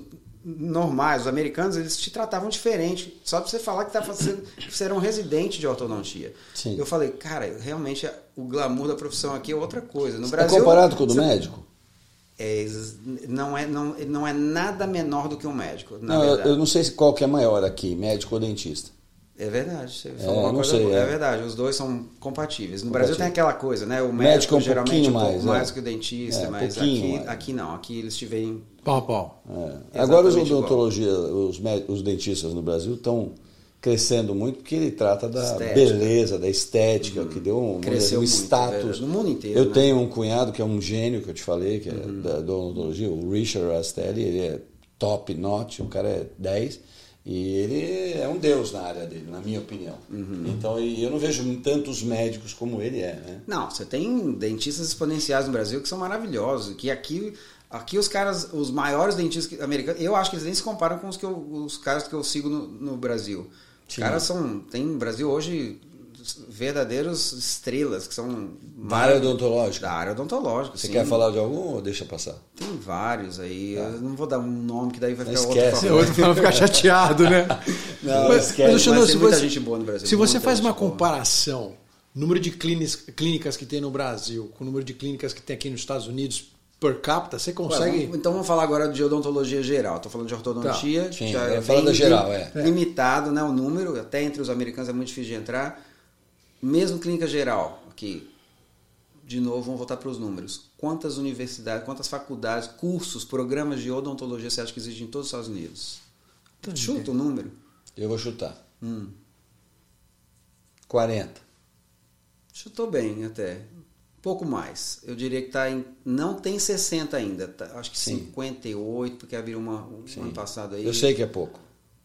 normais, os americanos, eles te tratavam diferente. Só pra você falar que, tá fazendo, que você era um residente de ortodontia. Sim. Eu falei, cara, realmente o glamour da profissão aqui é outra coisa. No É Brasil. comparado com o do você- médico? É, não, é, não, não é nada menor do que um médico, na Não, eu, verdade. eu não sei se qual que é maior aqui, médico ou dentista. É verdade, você É, falou uma não coisa sei, boa. é. É. verdade, os dois são compatíveis. No Compatível. Brasil tem aquela coisa, né? O Médico médico, é um geralmente pouquinho um pouco mais, mais, é. que o dentista, É, mas aqui, aqui não, aqui eles te veem Pau a pau. É. Agora os odontologia, os, os dentistas no Brasil estão crescendo muito porque ele trata da Estética. beleza, da estética, que deu um, Cresceu um muito, status. é, no mundo inteiro, Eu né? Uhum. tenho um cunhado que é um gênio que eu te falei, que é da, da odontologia, o Richard Rastelli, ele é top notch, o cara é 10 e ele é um deus na área dele, na minha opinião. Uhum. Então e eu não vejo tantos médicos como ele é, né? Não, você tem dentistas exponenciais no Brasil que são maravilhosos, que aqui aqui os caras, os maiores dentistas americanos, eu acho que eles nem se comparam com os que eu, os caras que eu sigo no, no Brasil. Os Sim. caras são, tem no Brasil hoje verdadeiros estrelas que são Da área odontológica. da área odontológica. Você sim. quer falar de algum ou deixa passar? Tem vários aí. Eu não vou dar um nome que daí vai Não ficar esquece. outro O outro ficar chateado, né? Não, mas, esquece, mas, Xandão, mas se tem muita você- gente boa no Brasil, Se você faz uma boa. comparação, número de clínicas, clínicas que tem no Brasil com o número de clínicas que tem aqui nos Estados Unidos per capita, você Ué, consegue. vamos- então vamos falar agora de odontologia geral. Estou falando de ortodontia, Tá, sim, já é, é fala bem geral, li- é. limitado, né, o número, até entre os americanos é muito difícil de entrar. Mesmo clínica geral, aqui, de novo, vamos voltar para os números. Quantas universidades, quantas faculdades, cursos, programas de odontologia você acha que existem em todos os Estados Unidos? Chuta o número. Eu vou chutar. Hum. 40. Chutou bem até. Pouco mais. Eu diria que tá em. Não tem 60 ainda. tá- acho que Sim. 58, porque abriu uma, um Sim. ano passado aí. Eu sei que é pouco.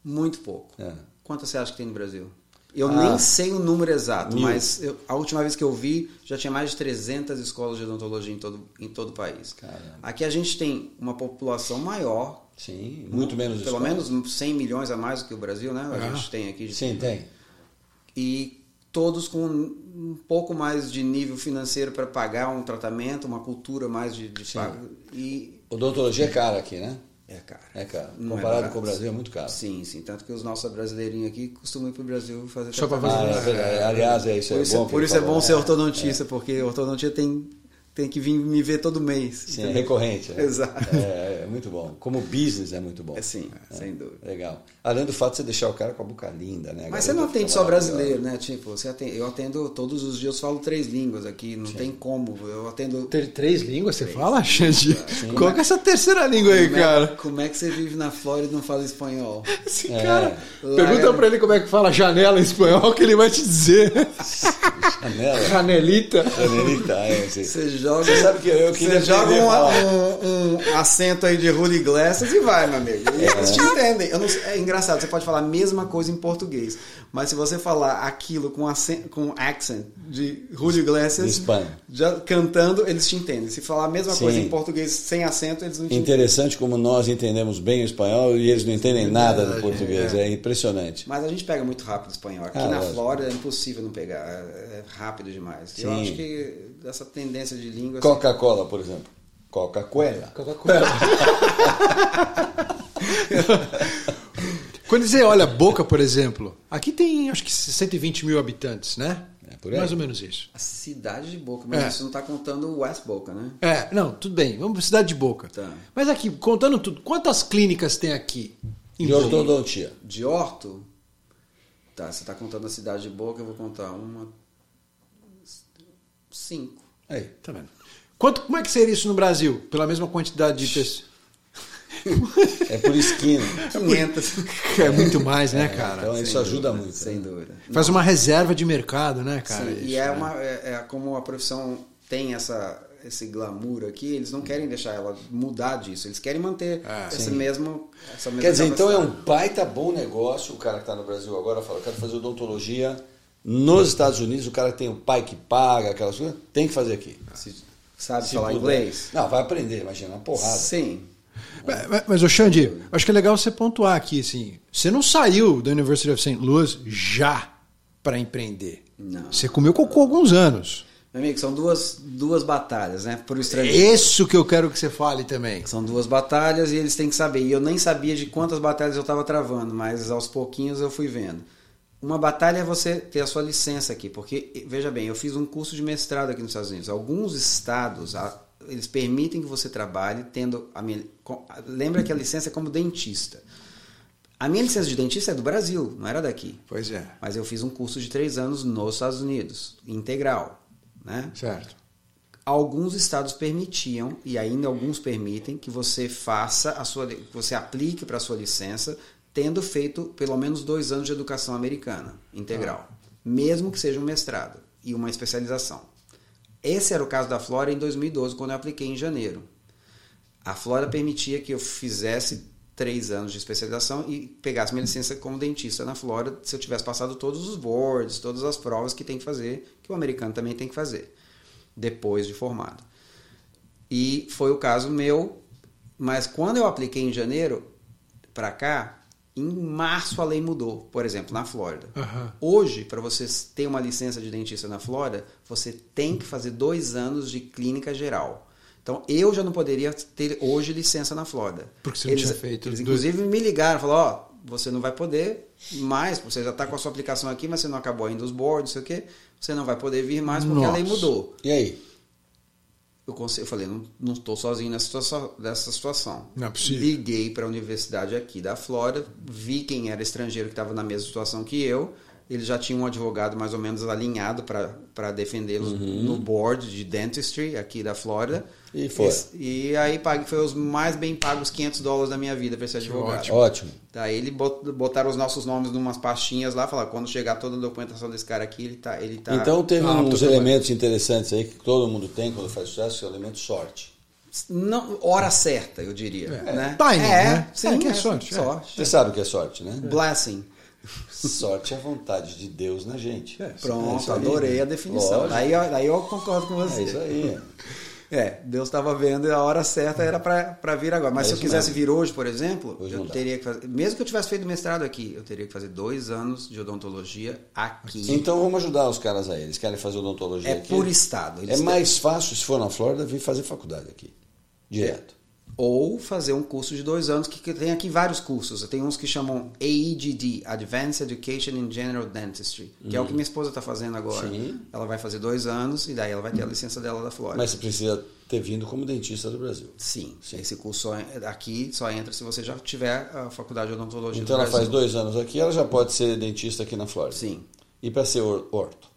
Muito pouco. É. Quantas você acha que tem no Brasil? Eu Ah. nem sei o número exato, Mil. mas eu- a última vez que eu vi já tinha mais de 300 escolas de odontologia em todo, em todo o país. Caramba. Aqui a gente tem uma população maior, Sim, muito menos pelo escolas. menos 100 milhões a mais do que o Brasil, né? A Ah. gente tem aqui. de- Sim, tem. E todos com um pouco mais de nível financeiro para pagar um tratamento, uma cultura mais de, de pago. E Odontologia é cara aqui, né? é caro. É caro. Não é Comparado barato. com o Brasil é muito caro. Sim, sim. Tanto que os nossos brasileirinhos aqui costumam ir para o Brasil fazer Só pra tratamento. Ah, é. Aliás, é isso Por é isso, bom. que por isso é bom ser ortodontista, porque ortodontia tem, tem que vir me ver todo mês. Sim, é recorrente. né? Exato. É, é muito bom. Como business é muito bom. É sim, sem dúvida. Legal. Além do fato de você deixar o cara com a boca linda, né? Mas você não atende só brasileiro, né? Tipo, você atende, eu atendo todos os dias, eu falo três línguas aqui, não tem como. Eu atendo. Ter três línguas, você fala, Xande? Qual que é essa terceira língua aí, Como é- cara? Como é que você vive na Flórida e não fala espanhol? Esse É. cara. Lá Pergunta é- pra ele como é que fala janela em espanhol, que ele vai te dizer. Janela. Janelita. Janelita, é, sim. Você joga. Você sabe que eu queria Você joga um, um- um acento aí de Julio Iglesias e vai, meu amigo. E Eles te entendem. Eu não é engraçado, você pode falar a mesma coisa em português, mas se você falar aquilo com, acen- com accent de De Espanha. já cantando, eles te entendem. Se falar a mesma Sim. coisa em português sem acento, eles não te entendem. Interessante como nós entendemos bem o espanhol e eles não entendem nada do português. É impressionante. Mas a gente pega muito rápido o espanhol. Aqui Ah, na lógico. Flórida é impossível não pegar. É é rápido demais. Eu Sim. acho que essa tendência de língua. Coca-Cola, por exemplo. Coca-Cola. Coca-Cola. Quando você olha Boca, por exemplo, aqui tem acho que 120 mil habitantes, né? É por aí. Mais ou menos isso. A cidade de Boca, mas É. isso não está contando o West Boca, né? É, não, tudo bem. Vamos para cidade de Boca. Tá. Mas aqui, contando tudo, quantas clínicas tem aqui? em De Boca? ortodontia. De Horto? Tá, você está contando a cidade de Boca, eu vou contar uma. Cinco. Aí. Tá vendo? Quanto, como é que seria isso no Brasil? Pela mesma quantidade de pessoas? É por esquina. 500. É muito mais, né, cara? Então isso Sem ajuda dúvida, muito. Sem né? dúvida. Faz uma reserva de mercado, né, cara? Sim, isso, e é, né? uma, é, é como a profissão tem essa, esse glamour aqui, eles não querem deixar ela mudar disso, eles querem manter Ah, esse sim. mesmo, essa mesma Quer dizer, então é um baita bom negócio. O cara que está no Brasil agora fala, eu quero fazer odontologia nos Estados Unidos. O cara que tem o pai que paga, aquelas coisas, tem que fazer aqui. Se sabe Se falar puder. inglês? Não, vai aprender, imagina, uma porrada. Sim. Mas, mas, Xande, acho que é legal você pontuar aqui, assim, você não saiu da University of St. Louis já para empreender. Não. Você comeu cocô alguns anos. Meu amigo, são duas, duas batalhas, né? Por estrangeiro. Isso que eu quero que você fale também. São duas batalhas e eles têm que saber. E eu nem sabia de quantas batalhas eu estava travando, mas aos pouquinhos eu fui vendo. Uma batalha é você ter a sua licença aqui, porque, veja bem, eu fiz um curso de mestrado aqui nos Estados Unidos. Alguns estados, eles permitem que você trabalhe tendo a minha... Lembra que a licença é como dentista. A minha licença de dentista é do Brasil, não era daqui. Pois é. Mas eu fiz um curso de três anos nos Estados Unidos, integral. Né? Certo. Alguns estados permitiam, e ainda alguns permitem, que você faça a sua. que você aplique para a sua licença, tendo feito pelo menos dois anos de educação americana integral. Mesmo que seja um mestrado e uma especialização. Esse era o caso da Flórida em 2012, quando eu apliquei em janeiro. A Flórida permitia que eu fizesse três anos de especialização e pegasse minha licença como dentista na Flórida se eu tivesse passado todos os boards, todas as provas que tem que fazer, que o americano também tem que fazer, depois de formado. E foi o caso meu, mas quando eu apliquei em janeiro para cá, em março a lei mudou, por exemplo, na Flórida. Uhum. Hoje, para você ter uma licença de dentista na Flórida, você tem que fazer dois anos de clínica geral. Então eu já não poderia ter hoje licença na Flórida. Porque você não eles, tinha feito. Eles inclusive me ligaram, falaram, ó, oh, você não vai poder mais, você já está com a sua aplicação aqui, mas você não acabou ainda os boards, não sei o quê, você não vai poder vir mais porque Nossa. a lei mudou. E aí? Eu, eu falei, não estou sozinho nessa situação, nessa situação. Não é possível. Liguei para a universidade aqui da Flórida, vi quem era estrangeiro que estava na mesma situação que eu, eles já tinham um advogado mais ou menos alinhado para defendê-los uhum. no board de dentistry aqui da Flórida. E foi. E, e aí pague, foi os mais bem pagos 500 dólares da minha vida para esse advogado. Ótimo. Ótimo. Daí ele botaram os nossos nomes em umas pastinhas lá, falaram, quando chegar toda a documentação desse cara aqui, ele tá... Ele tá então teve ah, uns elementos interessantes aí que todo mundo tem quando faz sucesso, que é o elemento sorte. Não, hora certa, eu diria. É, né? Timing, é, né? Sim, é, que é, é sorte. sorte. Você sabe o que é sorte, né? Blessing. Sorte é a vontade de Deus na gente. É, Pronto, é adorei a definição. Daí, daí eu concordo com você. É isso aí. É, Deus estava vendo e a hora certa era para vir agora. Mas é se eu quisesse mesmo. vir hoje, por exemplo, hoje eu teria que fazer. Mesmo que eu tivesse feito mestrado aqui, eu teria que fazer dois anos de odontologia aqui. Então vamos ajudar os caras aí. Eles querem fazer odontologia é aqui. É por estado. É mais fácil, se for na Flórida, vir fazer faculdade aqui. Direto. É ou fazer um curso de dois anos, que, tem aqui vários cursos. Tem uns que chamam AEDD, Advanced Education in General Dentistry, que uhum. é o que minha esposa está fazendo agora. Sim. Ela vai fazer dois anos e daí ela vai ter a licença dela da Flórida. Mas você precisa ter vindo como dentista do Brasil. Sim, Sim. esse curso só, aqui só entra se você já tiver a faculdade de odontologia Então ela faz dois anos aqui, ela já pode ser dentista aqui na Flórida. Sim. E para ser orto?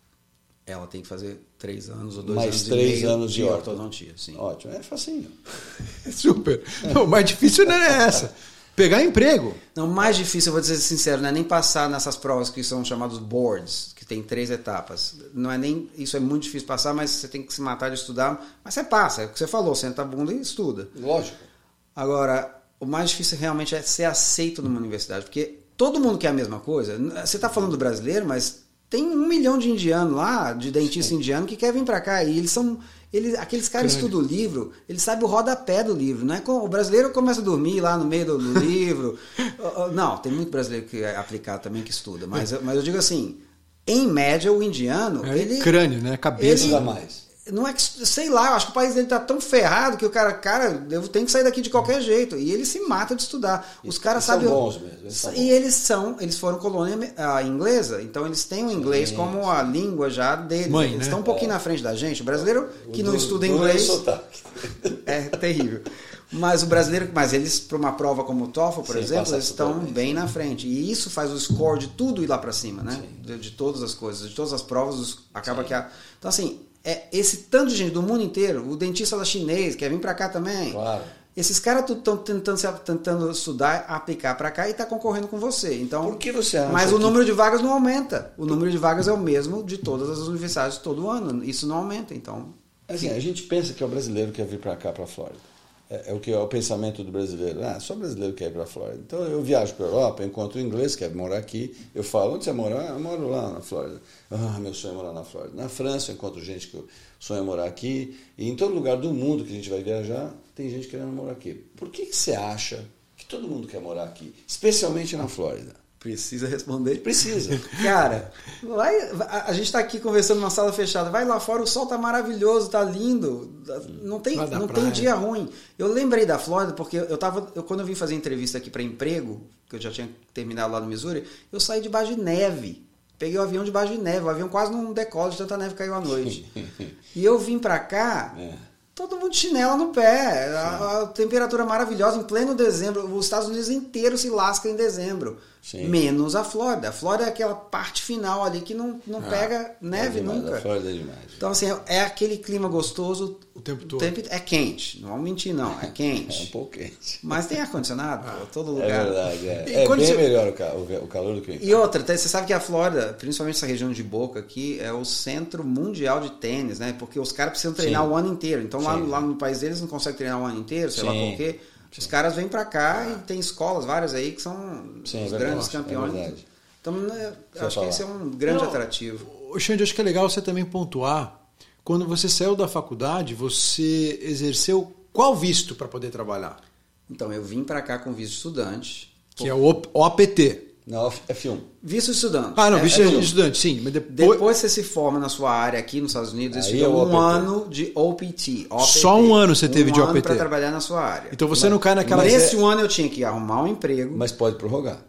Ela tem que fazer três anos ou dois Mais anos três e meio anos de, de ortodontia. Sim. Ótimo, é facinho. Super. Não, o mais difícil não é essa. Pegar emprego. Não, mais difícil, eu vou dizer sincero, não é nem passar nessas provas que são chamados boards, que tem três etapas. Não é nem. Isso é muito difícil passar, mas você tem que se matar de estudar. Mas você passa, é o que você falou, senta a bunda e estuda. Lógico. Agora, o mais difícil realmente é ser aceito numa universidade, porque todo mundo quer a mesma coisa. Você está falando do brasileiro, mas tem um milhão de indianos lá, de dentista Sim. indiano, que quer vir para cá. E eles são. Eles, aqueles caras estudam o livro, eles sabem o rodapé do livro. Não é com, o brasileiro começa a dormir lá no meio do, do livro. não, tem muito brasileiro que é aplicado também que estuda. Mas, mas eu digo assim, em média, o indiano. É ele, crânio, né? Cabeça. Ele, mais. Não é que, sei lá, eu acho que o país dele tá tão ferrado que o cara, cara, eu tenho que sair daqui de qualquer jeito. E ele se mata de estudar. Os caras sabem. São bons mesmo. Eles e eles são, eles foram colônia uh, inglesa, então eles têm o inglês Sim. como a língua já deles. Mãe, eles né? estão um pouquinho é. na frente da gente. O brasileiro que não estuda inglês. É terrível. Mas o brasileiro, mas eles, para uma prova como o TOEFL, por Sim, exemplo, eles estão bem na frente. E isso faz o score de tudo ir lá para cima, né? De, de, todas as coisas, de todas as provas, acaba Sim. que a... Então, assim, é esse tanto de gente do mundo inteiro, o dentista lá chinês quer vir para cá também. Claro. Esses caras estão tentando, tentando estudar, aplicar para cá e está concorrendo com você. Então, Por que você acha Mas que... o número de vagas não aumenta. O número de vagas é o mesmo de todas as universidades todo ano. Isso não aumenta. Então, assim, a gente pensa que é o brasileiro que quer vir para cá, para a Flórida. É, é, o que é o pensamento do brasileiro. Ah, só brasileiro quer ir para a Flórida. Então eu viajo para a Europa, encontro inglês que quer morar aqui. Eu falo, onde você mora? Ah, eu moro lá na Flórida. Ah, meu sonho é morar na Flórida. Na França eu encontro gente que sonha morar aqui. E em todo lugar do mundo que a gente vai viajar, tem gente querendo morar aqui. Por que, que você acha que todo mundo quer morar aqui? Especialmente na Flórida. Precisa responder? Precisa. Cara, vai, a, a gente tá aqui conversando numa sala fechada. Vai lá fora, o sol tá maravilhoso, tá lindo. Não tem, não praia. tem dia ruim. Eu lembrei da Flórida porque eu tava. Eu, quando eu vim fazer entrevista aqui para emprego, que eu já tinha terminado lá no Missouri, eu saí debaixo de neve. Peguei o avião debaixo de neve. O avião quase não decola de tanta neve caiu à noite. e eu vim pra cá. É. Todo mundo de chinela no pé. A, a temperatura maravilhosa em pleno dezembro. Os Estados Unidos inteiro se lasca em dezembro. Sim. Menos a Flórida. A Flórida é aquela parte final ali que não, não pega neve é demais, nunca. A Flórida é demais. Então, assim, é aquele clima gostoso. O tempo todo. é quente. Não vamos mentir, não. É É um quente. pouco quente. Mas tem ar-condicionado, pô, todo É lugar. verdade, é. E É quando bem você- melhor o, ca- o- o calor do que E outra, você sabe que a Flórida, principalmente essa região de Boca aqui, é o centro mundial de tênis, né? Porque os caras precisam treinar Sim. o ano inteiro. Então lá, Sim. lá no país deles não conseguem treinar o ano inteiro, sei lá Sim. por quê. Os caras vêm pra cá e tem escolas várias aí que são Sim, é os verdade, grandes é campeões. verdade. então, né, acho que vai esse é falar. um grande Não, atrativo. O Xande, acho que é legal você também pontuar. Quando você saiu da faculdade, você exerceu qual visto para poder trabalhar? Então, eu vim pra cá com visto de estudante. Que é o OP- Não, F1. Visto de estudante. Ah, não, É- visto é um- estudante, sim. Mas depois, Depois você se forma na sua área aqui nos Estados Unidos, Aí ficam é um ano de OPT, OPT. Só um ano você teve um de ano OPT. para trabalhar na sua área. Então você não cai naquela. mas Nesse é- ano eu tinha que arrumar um emprego. Mas pode prorrogar.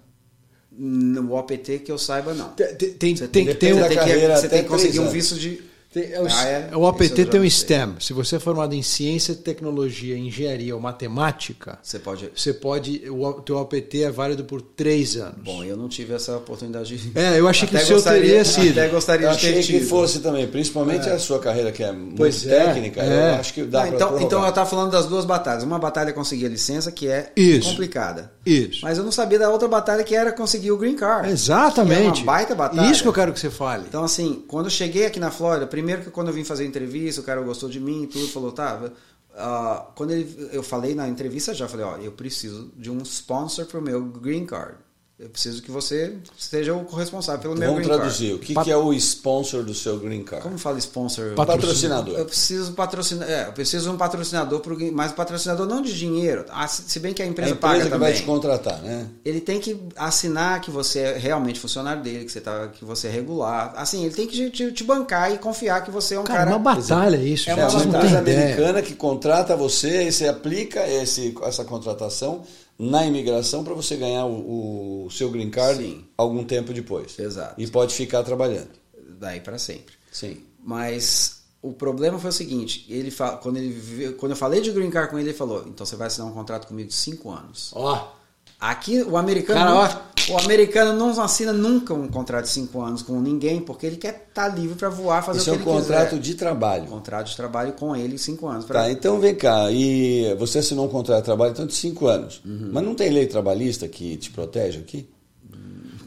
No OPT que eu saiba, não. Tem, tem, tem, Você tem que ter um. você tem que, carreira você tem que conseguir três um anos. visto de. Tem- é o, Ah, é? o OAPT Isso eu já tem um. STEM. Se você é formado em ciência, tecnologia, engenharia ou matemática, Você pode. você pode. O teu OAPT é válido por três anos. Bom, eu não tive essa oportunidade. de- É, eu achei que Até o seu gostaria- teria sido. Até gostaria Eu de ter achei que fosse também, principalmente a sua carreira que é muito Pois é, técnica, é. eu acho que dá Ah, pra então, então eu estava falando das duas batalhas. Uma batalha é conseguir a licença, que é Isso. complicada. Isso. Mas eu não sabia da outra batalha que era conseguir o green card. Exatamente. Que é uma baita batalha. Isso que eu quero que você fale. Então, assim, quando eu cheguei aqui na Flórida, primeiro que quando eu vim fazer entrevista, o cara gostou de mim e tudo, falou, tá. ah, quando ele, eu falei na entrevista já, falei, ó, eu preciso de um sponsor pro meu green card. Eu preciso que você seja o corresponsável pelo meu Vamos green traduzir. O card. que, Pat- que é o sponsor do seu green card? Como fala sponsor? Patrocinador. Eu preciso patrocinar, é, eu preciso de um patrocinador pro, green- mas um patrocinador não de dinheiro. Ah, se, bem que a A empresa, empresa paga que também. vai te contratar, né? Ele tem que assinar que você é realmente funcionário dele, que você, tá, que você é regular. Assim, ele tem que te, te bancar e confiar que você é um Cara, cara. é uma batalha isso. É É uma ideia. americana que contrata você e você aplica esse, essa contratação na imigração para você ganhar o, o seu green card Sim. algum tempo depois. Exato. E pode ficar trabalhando. Daí para sempre. Sim. Mas o problema foi o seguinte: ele fa- quando, ele, quando eu falei de green card com ele, ele falou: então você vai assinar um contrato comigo de cinco anos. Ó, Aqui o americano, Cara, não- o americano não assina nunca um contrato de cinco anos com ninguém, porque ele quer estar livre para voar, fazer Isso o é que um ele contrato quiser. de trabalho. Contrato de trabalho com ele cinco anos. Tá, então vem cá. E você assinou um contrato de trabalho então de cinco anos. Uhum. Mas não tem lei trabalhista que te protege aqui?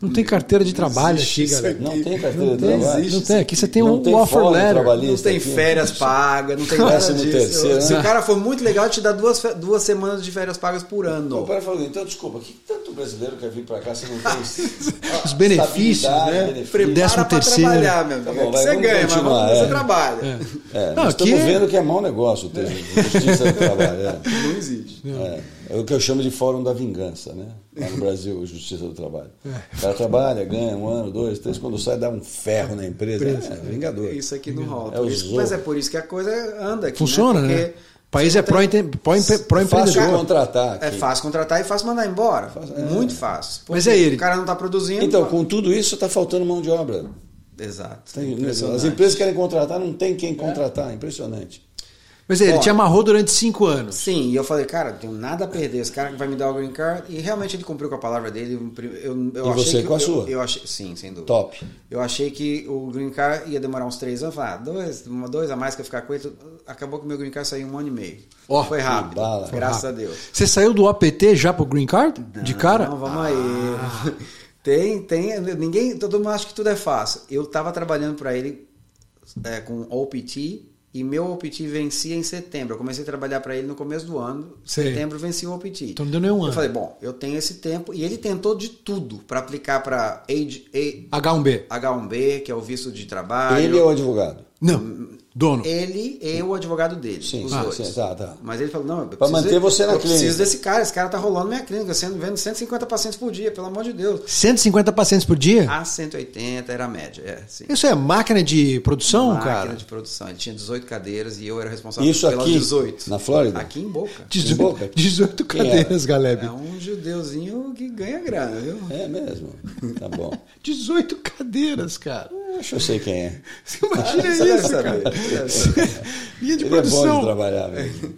Não tem carteira de trabalho aqui, galera. aqui. Não tem carteira Não de trabalho? não tem. Aqui você tem Não um tem offer letter. trabalhista. Não tem aqui. férias pagas, não tem nada Décimo disso. terceiro, Se né? o cara for muito legal, te dá duas, duas semanas de férias pagas por O ano. cara falou, então desculpa, que tanto brasileiro quer vir para cá se não tem Os benefícios, né? Prepara- terceiro. trabalhar, meu amigo. Tá bom, É você ganha, mas você é. trabalha. É, Não, nós aqui estamos vendo que é mau negócio ter justiça do trabalho. Não existe. É. É o que eu chamo de fórum da vingança, né? Lá no Brasil, justiça do trabalho. O cara trabalha, ganha um ano, dois, três, quando sai dá um ferro na empresa. É, vingador. Isso aqui não rola. É isso- mas é por isso que a coisa anda aqui. Funciona, né? né? Porque O país é não tem- pró-empre- pró-empre- Fácil pró-empreendedor. contratar. Aqui. É fácil contratar e fácil mandar embora. Muito fácil. Mas é ele. O cara não está produzindo. Então, com tudo isso, está faltando mão de obra. Exato. Tem- Impressionante. as empresas querem contratar, não tem quem contratar. Impressionante. Mas é, ele te amarrou durante cinco anos. Sim, e eu falei, cara, não tenho nada a perder. Esse cara que vai me dar o green card. E realmente ele cumpriu com a palavra dele. Eu, eu E achei você que- com a eu- sua? Eu, achei, sim, sem dúvida. Top. Eu achei que o green card ia demorar uns três anos. Falei, ah, dois, uma- dois a mais que eu ficar com ele. Acabou que o meu green card saiu em um ano e meio. Ó, Foi rápido. bala. graças Foi a Deus. Você saiu do APT já pro Green Card? de cara? Não, vamos aí. Tem, tem. Ninguém. Todo mundo acha que tudo é fácil. Eu tava trabalhando para ele é, com OPT e meu OPT vencia em setembro. Eu comecei a trabalhar para ele no começo do ano. Sei. Setembro vencia o OPT. Então não deu nenhum Eu ano. falei, bom, eu tenho esse tempo. E ele tentou de tudo para aplicar para H1B. H1B, que é o visto de trabalho. Ele é o advogado. Não, dono. Ele e o advogado dele. Sim, os ah, dois. sim, tá, tá. Mas ele falou: não, eu Pra preciso- manter você na eu clínica. preciso desse cara, esse cara tá rolando minha clínica, sendo vendo 150 pacientes por dia, pelo amor de Deus. 150 pacientes por dia? A 180 era a média, é, sim. Isso é máquina de produção, Máquina cara? de produção. Ele tinha 18 cadeiras e eu era responsável Isso pelas aqui, 18. na Flórida? Aqui em Boca. 18, Boca? 18 Quem cadeiras, Galeb. É um judeuzinho que ganha grana, viu? É mesmo? Tá bom. 18 cadeiras, cara. Acho que eu sei quem é. Você imagina deve isso, cara? saber. Linha de Ele é bom de produção. trabalhar mesmo.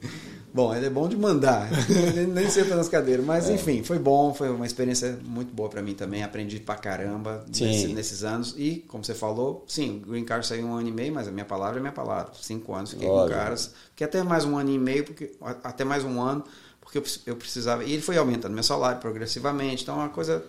Bom, ele é bom de mandar, nem senta nas cadeiras, mas É. enfim, foi bom, foi uma experiência muito boa pra mim também, aprendi pra caramba nesse- nesses anos e, como você falou, sim, o Green Card saiu um ano e meio, mas a minha palavra é minha palavra, cinco anos fiquei Óbvio. com caras, fiquei até mais um ano e meio, porque até mais um ano, porque eu, precis- eu precisava, e ele foi aumentando meu salário progressivamente, então a coisa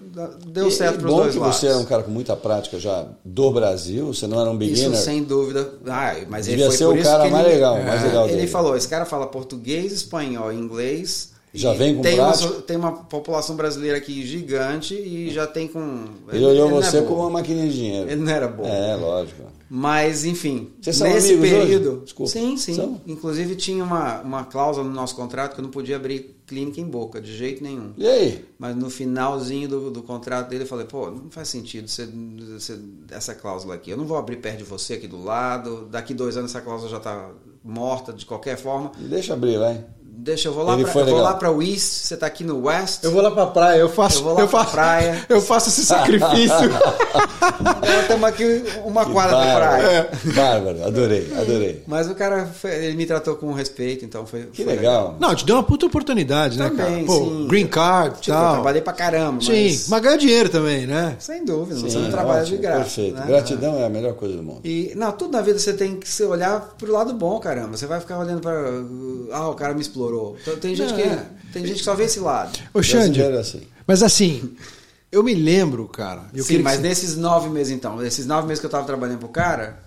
deu E- certo pros bom dois que lados. você era um cara com muita prática já do Brasil, você não era um beginner. Isso sem dúvida. Ah, mas ele Devia foi ser por o isso cara que mais ele, legal, mais É, legal Ele dele. falou: esse cara fala português, espanhol, inglês. Já vem com tem uma, prática? tem uma população brasileira aqui gigante e já tem com. Ele olhou não é você como uma maquininha de dinheiro. Ele não era bom. É, lógico. Mas, enfim, Vocês são nesse amigos hoje? período. Desculpa. Sim, sim. São? Inclusive tinha uma, uma cláusula no nosso contrato que eu não podia abrir clínica em boca, de jeito nenhum. E aí? Mas no finalzinho do, do contrato dele, eu falei, pô, não faz sentido você, você- essa cláusula aqui. Eu não vou abrir perto de você aqui do lado. Daqui dois anos essa cláusula já está morta de qualquer forma. Deixa abrir, vai. Deixa, eu vou lá Ele pra, eu vou legal. lá para o East, você tá aqui no West. Eu vou lá pra praia, eu faço. Eu vou lá pra faço, praia. Eu faço esse sacrifício. Nós estamos aqui uma quadra da praia. Bárbaro, adorei, adorei. Mas o cara, foi- ele me tratou com respeito, então foi. Que foi legal. Não, te deu uma puta oportunidade, né, Também, cara? Pô, sim. green card Tipo, eu tal. trabalhei pra caramba. Sim, mas, mas ganha dinheiro também, né? Sem dúvida, você Sim, não trabalha ótimo, de graça. Perfeito. né? Gratidão é a melhor coisa do mundo. E, não, tudo na vida você tem que se olhar pro lado bom, caramba. Você vai ficar olhando para Ah, o cara me explorou. Então, tem, gente Não, que, é. tem gente que só vê esse lado. Ô, Xande, é assim. mas assim, eu me lembro, cara. Eu Sim, mas que você- nesses nove meses, então, nesses nove meses que eu tava trabalhando pro cara,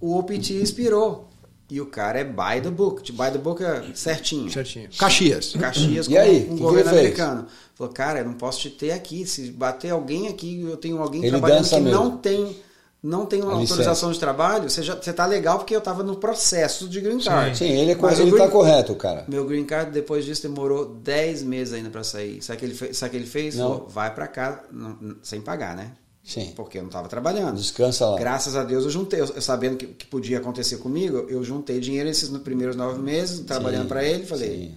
o OPT inspirou. E o cara é by the book. De By the book é certinho. Certinho. Caxias. Caxias E com aí, um que que governo fez? americano. Falou, cara, eu não posso te ter aqui. Se bater alguém aqui, eu tenho alguém Ele trabalhando que mesmo. não tem, não tem uma autorização de trabalho. Você, já, você tá legal porque eu tava no processo de green card. Sim, ele, é, Mas ele green- tá correto, cara. Meu green card, depois disso, demorou 10 meses ainda pra sair. Sabe o que ele? Sabe o que ele fez? Não. Falou, vai pra casa, não- sem pagar, né? Sim. Porque eu não tava trabalhando. Descansa lá. Graças a Deus eu juntei, eu, eu sabendo que, que podia acontecer comigo, eu juntei dinheiro esses no- primeiros nove meses, trabalhando Sim, pra ele, falei, sim.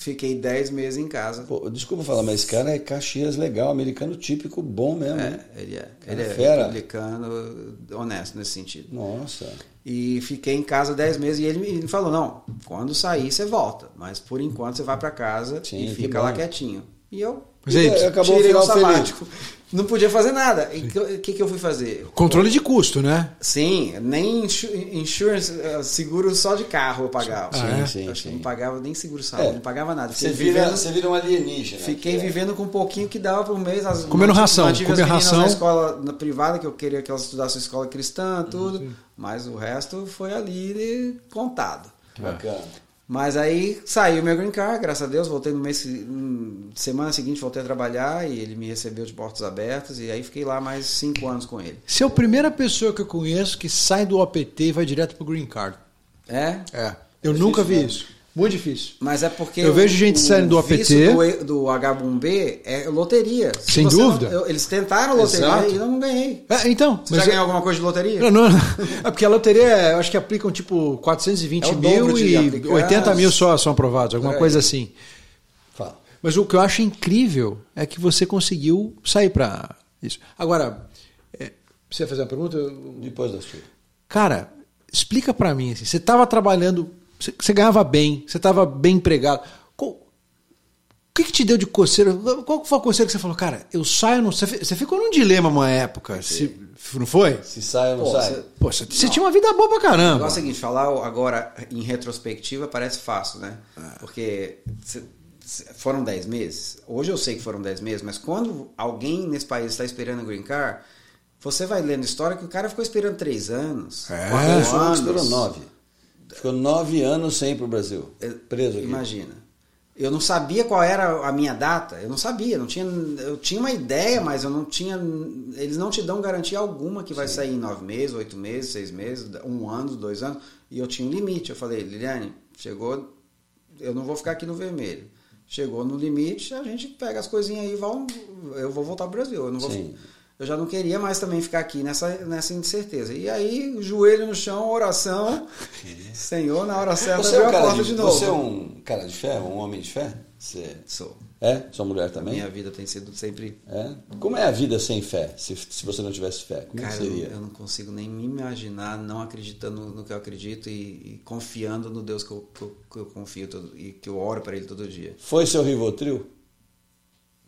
Fiquei 10 meses em casa. Pô, desculpa falar, mas esse cara é Caxias legal, americano típico, bom mesmo. né? É, ele é. Cara Ele é fera. republicano, honesto nesse sentido. Nossa. E fiquei em casa 10 meses e ele me falou: não, quando sair você volta, mas por enquanto você vai pra casa Sim, e fica lá quietinho. E eu Mas aí, E acabou o tirei o feliz. sabático. Não podia fazer nada. O que, que eu fui fazer? Controle de custo, né? Sim, nem insu- insurance, eh, seguro só de carro eu pagava. Ah, é? Sim, Acho que sim. não pagava nem seguro saúde, É. não pagava nada. Você vira, vivendo, você vira um alienígena. fiquei É. vivendo com um pouquinho que dava por mês. As, Comendo ração, mantive meninas ração. na escola na privada, que eu queria que elas estudassem escola cristã, tudo. Mas o resto foi ali contado. Que bacana. Mas aí saiu meu green card, graças a Deus, voltei no mês semana seguinte voltei a trabalhar e ele me recebeu de portas abertas e aí fiquei lá mais cinco anos com ele. Você é a primeira pessoa que eu conheço que sai do OPT e vai direto pro green card. É? É. Eu nunca vi mesmo. isso. Muito difícil. Mas é porque Eu vejo gente saindo do APT. Do, do H1B é loteria. Se Sem dúvida. não- eu- eles tentaram loteria Exato. e eu não ganhei. É, então. Você já ganhou alguma coisa de loteria? Não, não, não. É porque a loteria, é, eu acho que aplicam tipo 420 É mil e aplicados. 80 mil só são aprovados, alguma aí. coisa assim. Fala. Mas o que eu acho incrível é que você conseguiu sair para isso. Agora, é, você ia fazer uma pergunta? Depois da sua. Cara, explica para mim. Assim, você estava trabalhando, você, você ganhava bem, você estava bem empregado. Qual- o que, que te deu de coceira? Qual foi a coceira que você falou, cara, eu saio, não. Você, fi- você ficou num dilema uma época, se- não foi? Se sai ou não Pô, sai? você- Pô, você, tinha uma vida boa pra O caramba. negócio é o seguinte, falar agora em retrospectiva parece fácil, né? É. Porque foram 10 meses. Hoje eu sei que foram 10 meses, mas quando alguém nesse país está esperando o green card, você vai lendo história que o cara ficou esperando 3 anos. É. Ele quatro falou que anos. esperou nove. Ficou nove anos sem ir pro Brasil. É, Preso aqui. Imagina. eu não sabia qual era a minha data. Eu não sabia, não tinha, eu tinha uma ideia, mas eu não tinha. Eles não te dão garantia alguma que vai Sim. sair em nove meses, oito meses, seis meses, um ano, dois anos. E eu tinha um limite. Eu falei, Liliane, chegou, eu não vou ficar aqui no vermelho. Chegou no limite, a gente pega as coisinhas aí e vão, eu vou voltar pro Brasil. Eu não vou, Sim. Eu já não queria mais também ficar aqui nessa, nessa incerteza. E aí, joelho no chão, oração. Senhor, na hora certa, Você é, um a porta de, de, novo. você é um cara de fé, um homem de fé? Você Sou. é? Sua mulher também? Minha vida tem sido sempre. É? Como é a vida sem fé? Se, se você não tivesse fé, como Cara, que eu, seria? eu não consigo nem me imaginar não acreditando no que eu acredito e, e confiando no Deus que eu, que eu, que eu confio todo, e que eu oro para Ele todo dia. Foi seu Rivotril?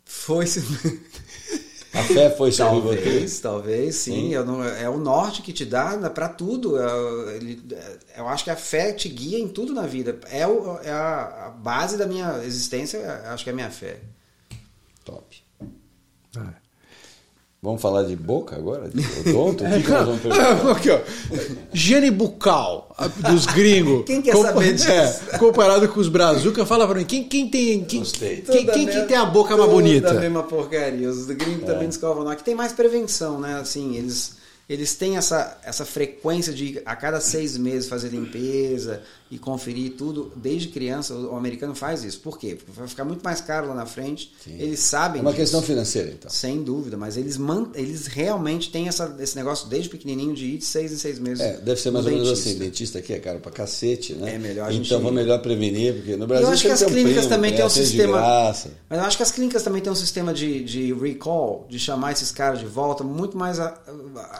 Foi sim. A fé foi Rivotril? Talvez, talvez, sim. Sim. Eu não, é o norte que te dá para tudo. É, ele- é, eu acho que a fé te guia em tudo na vida. É, o- é a, a base da minha existência, é- acho que é a minha fé. Top. É. Vamos falar de boca agora? De odonto? O que, que nós vamos perguntar? Aqui, ó. Higiene bucal dos gringos. Quem quer saber disso? É, comparado com os brazuca, fala pra mim, quem, quem tem. Quem, Gostei. quem, quem que tem a boca mais bonita? A mesma porcaria. Os gringos também descovam. Aqui tem mais prevenção, né? Assim, eles, eles têm essa, essa frequência de a cada seis meses fazer limpeza e conferir tudo. Desde criança, o, americano faz isso. Por quê? Porque vai ficar muito mais caro lá na frente. Sim. Eles sabem É uma disso. questão financeira, então. Sem dúvida, mas eles, man, eles realmente têm essa, esse negócio desde pequenininho de ir de seis em seis meses. É, deve ser mais ou menos dentista. assim, dentista aqui é caro pra cacete, né? É melhor a gente Então vamos melhor prevenir, porque no Brasil eu acho que as um clínicas primo, também que têm um sistema. Mas eu acho que as clínicas também têm um sistema de, de recall, de chamar esses caras de volta, muito mais a-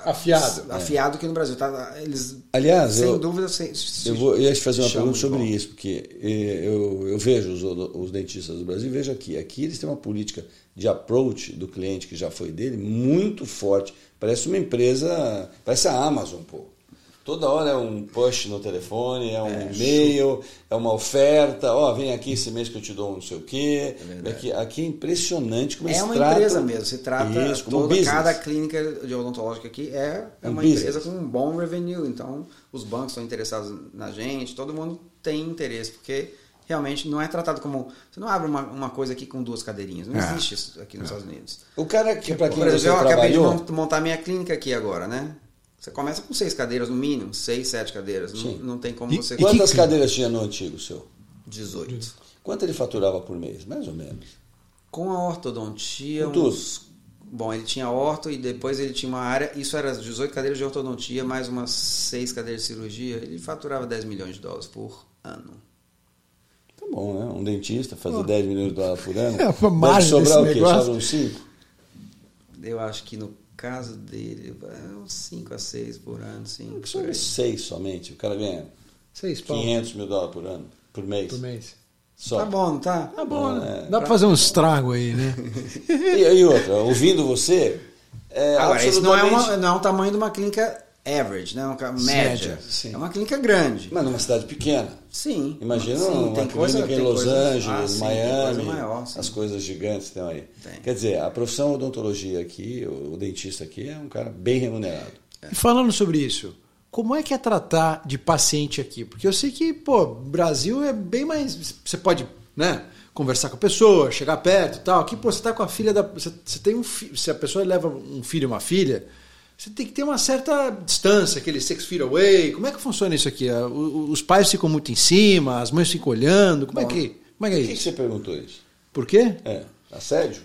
a- Afiado. afiado que no Brasil. Tá? Eles, Aliás, sem eu- dúvida, se, se- Eu, vou, eu ia te fazer uma pergunta sobre volta. isso, porque eh, eu, eu vejo os, os dentistas do Brasil, vejo aqui. Aqui eles têm uma política de approach do cliente que já foi dele muito forte. Parece uma empresa, parece a Amazon, pô. Toda hora é um push no telefone, é um e-mail, é uma oferta. Ó, vem aqui esse mês que eu te dou não sei o quê. verdade. aqui, aqui é impressionante como É uma empresa mesmo. Se trata isso, como toda, cada clínica de odontológica aqui é, é Um uma business. empresa com um bom revenue. Então, os bancos estão interessados na gente, todo mundo tem interesse, porque realmente não é tratado como. Você não abre uma, uma coisa aqui com duas cadeirinhas. Não É. existe isso aqui nos Estados Unidos. O cara que, para quem Por exemplo, você eu acabei de trabalhou... montar minha clínica aqui agora, né? Você começa com seis cadeiras no mínimo, seis, sete cadeiras. Não, não tem como E- você. e Quantas que- cadeiras tinha no antigo seu? 18. Quanto ele faturava por mês? Mais ou menos. Com a ortodontia, Com uns... Bom, ele tinha orto e depois ele tinha uma área, isso era as 18 cadeiras de ortodontia, mais umas 6 cadeiras de cirurgia, ele faturava 10 milhões de dólares por ano. Tá bom, né? Um dentista fazer 10 milhões de dólares por ano. É, Deve margem sobrar o quê? negócio. Sobra uns 5? Eu acho que no caso dele, é uns 5 a 6 por ano, sim. por aí. 6 somente. O cara ganha Seis pau 500 mil dólares por ano, por mês. por mês. Só. Tá bom, não tá? Tá bom, né? É. Dá pra fazer um estrago aí, né? E, e outra, ouvindo você, é Agora, isso não é, uma, não é um tamanho de uma clínica average, né? Uma média. Média, sim. É uma clínica grande. Mas numa cidade pequena. Sim. Imagina Sim, uma tem clínica coisa, em tem Los coisa- Angeles, ah, sim, tem Miami, coisa maior, sim. as coisas gigantes que tem aí. Tem. Quer dizer, a profissão odontologia aqui, o, o dentista aqui é um cara bem remunerado. E falando sobre isso, como é que é tratar de paciente aqui? Porque eu sei que, pô, Brasil é bem mais. Você pode, né? Conversar com a pessoa, chegar perto e tal. Aqui, pô, você tá com a filha da. Você, você tem um fi- Se a pessoa leva um filho e uma filha, você tem que ter uma certa distância, aquele six feet away. Como é que funciona isso aqui? Ah, Os pais ficam muito em cima, as mães ficam olhando. Como é Bom, que, como é, que é Por que, isso? você perguntou isso? Por quê? É, assédio?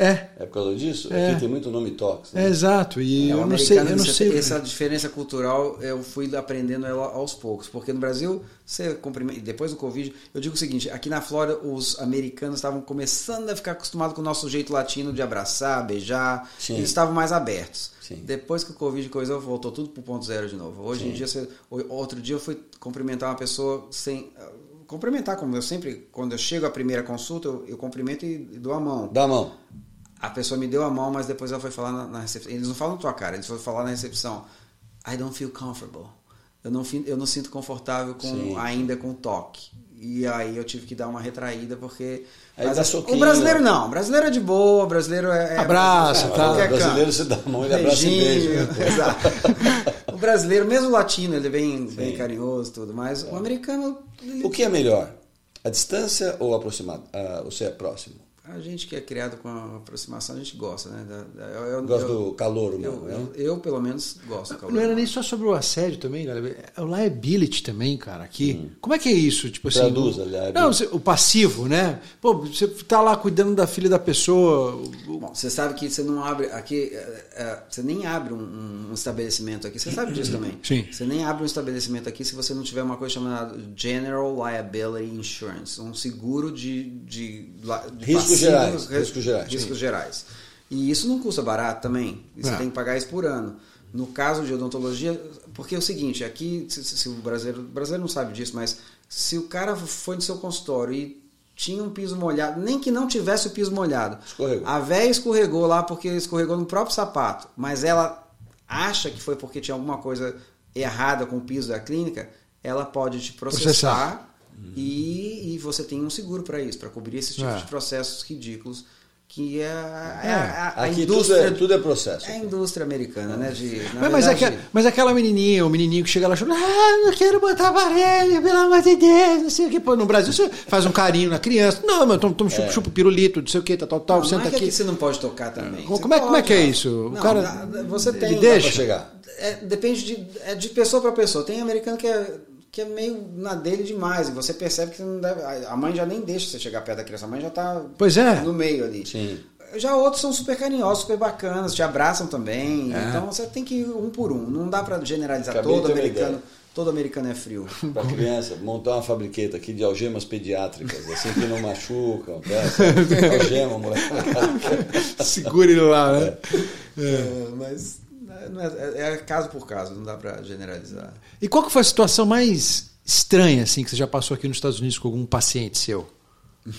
É, É por causa disso? É. Aqui tem muito nome tóxico. é né? exato. E É, eu não sei, eu não essa- sei. Essa diferença cultural eu fui aprendendo ela aos poucos. Porque no Brasil, você cumprimenta. Depois do Covid, eu digo o seguinte: aqui na Flórida, os americanos estavam começando a ficar acostumados com o nosso jeito latino de abraçar, beijar. Sim. Eles estavam mais abertos. Sim. Depois que o Covid coisou, voltou tudo pro ponto zero de novo. Hoje em Sim. dia, você, outro dia eu fui cumprimentar uma pessoa sem. Cumprimentar, como eu sempre, quando eu chego à primeira consulta, eu, eu cumprimento e, dou a mão. Dá a mão. A pessoa me deu a mão, mas depois ela foi falar na, na recepção. Eles não falam na tua cara, eles foram falar na recepção. I don't feel comfortable. Eu não, eu não sinto confortável com, Sim. ainda com o toque. E aí eu tive que dar uma retraída, porque. Mas o brasileiro não. O brasileiro é de boa, o brasileiro é. é Abraça, é, tá. qualquer brasileiro você dá a mão, ele abraça e beija. Exato. O brasileiro, mesmo o latino, ele é bem, bem carinhoso e tudo, mas o americano. ele- O que é melhor? A distância ou aproximado? Ah, você é próximo? A gente que é criado com a aproximação, a gente gosta, né? Da- da- eu, eu- Gosta eu- do calor eu, humano, né? eu, eu, pelo menos, gosto do calor. Não era nem só sobre o assédio também, galera. É o liability também, cara, aqui. Como é que é isso? Tipo assim. Traduza, o- liability. Não, você- o passivo, né? Pô, você tá lá cuidando da filha da pessoa. Bom, você sabe que você não abre aqui, é, é, você nem abre um, um estabelecimento aqui. Você sabe disso também? Sim. Você nem abre um estabelecimento aqui se você não tiver uma coisa chamada General Liability Insurance, um seguro de, de, de Riscos gerais, ris- riscos gerais, riscos sim. gerais. E isso não custa barato também. Você É. tem que pagar isso por ano. No caso de odontologia, porque é o seguinte, aqui, se, se- se o brasileiro, o brasileiro não sabe disso, mas se o cara foi no seu consultório e tinha um piso molhado, nem que não tivesse o piso molhado, Escorregou. a véia escorregou lá porque escorregou no próprio sapato, mas ela acha que foi porque tinha alguma coisa errada com o piso da clínica, ela pode te processar, Processar. E, e você tem um seguro para isso, para cobrir esses tipos É. de processos ridículos que é, a- É. a, a indústria tudo é, tudo é processo. é a indústria americana, né? De, na Mas, mas, verdade, aquela, mas aquela menininha, o menininho que chega lá chorando, ah, não quero botar aparelho, pelo amor de Deus, não sei o que. Pô, no Brasil você faz um carinho na criança. Não, mas toma, toma chupa, chupa pirulito, não sei o que, tal, tal, tal, não, não senta é que aqui. você não pode tocar também. Como- como é- como é que é pode, isso? O Não, cara- você ele tem. deixa? Pra chegar. É, depende de, é de pessoa para pessoa. Tem americano que é, que é meio na dele demais. E você percebe que deve. A mãe já nem deixa você chegar perto da criança. A mãe já tá Pois é. no meio ali. Sim. Já outros são super carinhosos, super bacanas, te abraçam também. É. Então você tem que ir um por um. Não dá para generalizar Acabei todo americano. Todo americano é frio. Para criança, montar uma fabriqueta aqui de algemas pediátricas, assim que não machucam. Tá? Algema, moleque. Segura ele lá, né? É, mas não é, é caso por caso, não dá para generalizar. E qual que foi a situação mais estranha, assim, que você já passou aqui nos Estados Unidos com algum paciente seu?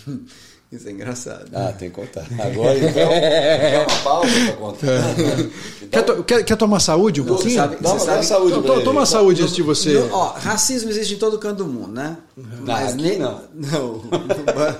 Isso é engraçado. Ah, tem que contar. Agora então, dá uma pausa para contar. Quer, to- quer, quer tomar saúde um Você pouquinho? sabe- Dá uma, sabe- saúde To- pra to- ele. Toma saúde antes de você. No- ó, racismo existe em todo canto do mundo, né? Mas aqui nem- não. Não,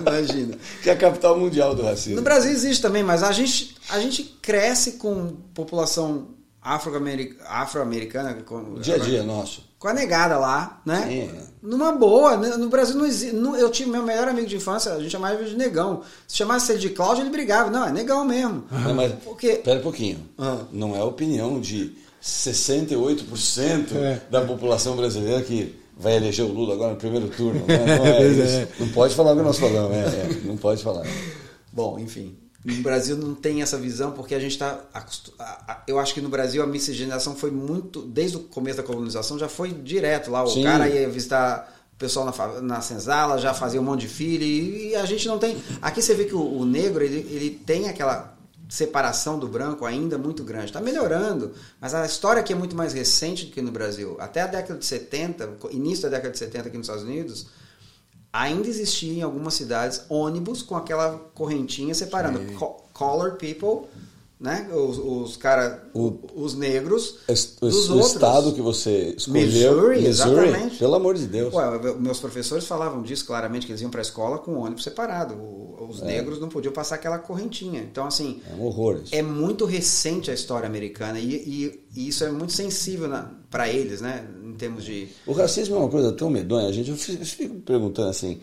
imagina. Que é a capital mundial do racismo. No Brasil existe também, mas a gente, a gente cresce com população afro-americana, com, Dia a dia nosso. com a negada lá, né? Sim. Numa boa, né? no Brasil não existe. Eu tive meu melhor amigo de infância, a gente chamava ele de negão. Se chamasse ele de Cláudio, ele brigava. Não, é negão mesmo. Não, mas, Porque Pera um pouquinho. Ah. Não é a opinião de 68% É. da população brasileira que vai eleger o Lula agora no primeiro turno. né? Não, é Pois isso. é. não pode falar o que nós falamos. É, é, não pode falar. Bom, enfim. No Brasil não tem essa visão porque a gente está. Eu acho que no Brasil a miscigenação foi muito. Desde o começo da colonização já foi direto lá. O Sim. cara ia visitar o pessoal na, na senzala, já fazia um monte de filho. E, e a gente não tem. Aqui você vê que o, o negro ele, ele tem aquela separação do branco ainda muito grande. Está melhorando, mas a história aqui é muito mais recente do que no Brasil. Até a década de 70, início da década de 70 aqui nos Estados Unidos, ainda existia em algumas cidades ônibus com aquela correntinha separando co- colored people, né? Os, os cara, os negros Es- O, dos o outros. estado que você escolheu, Missouri, exatamente. pelo amor de Deus. Ué, meus professores falavam disso claramente, que eles iam para a escola com o ônibus separado. O- Os negros não podiam passar aquela correntinha. Então, assim, É um horror isso. é muito recente a história americana e, e- e isso é muito sensível para eles, né? Em termos de. O racismo é uma coisa tão medonha. gente, eu fico perguntando assim,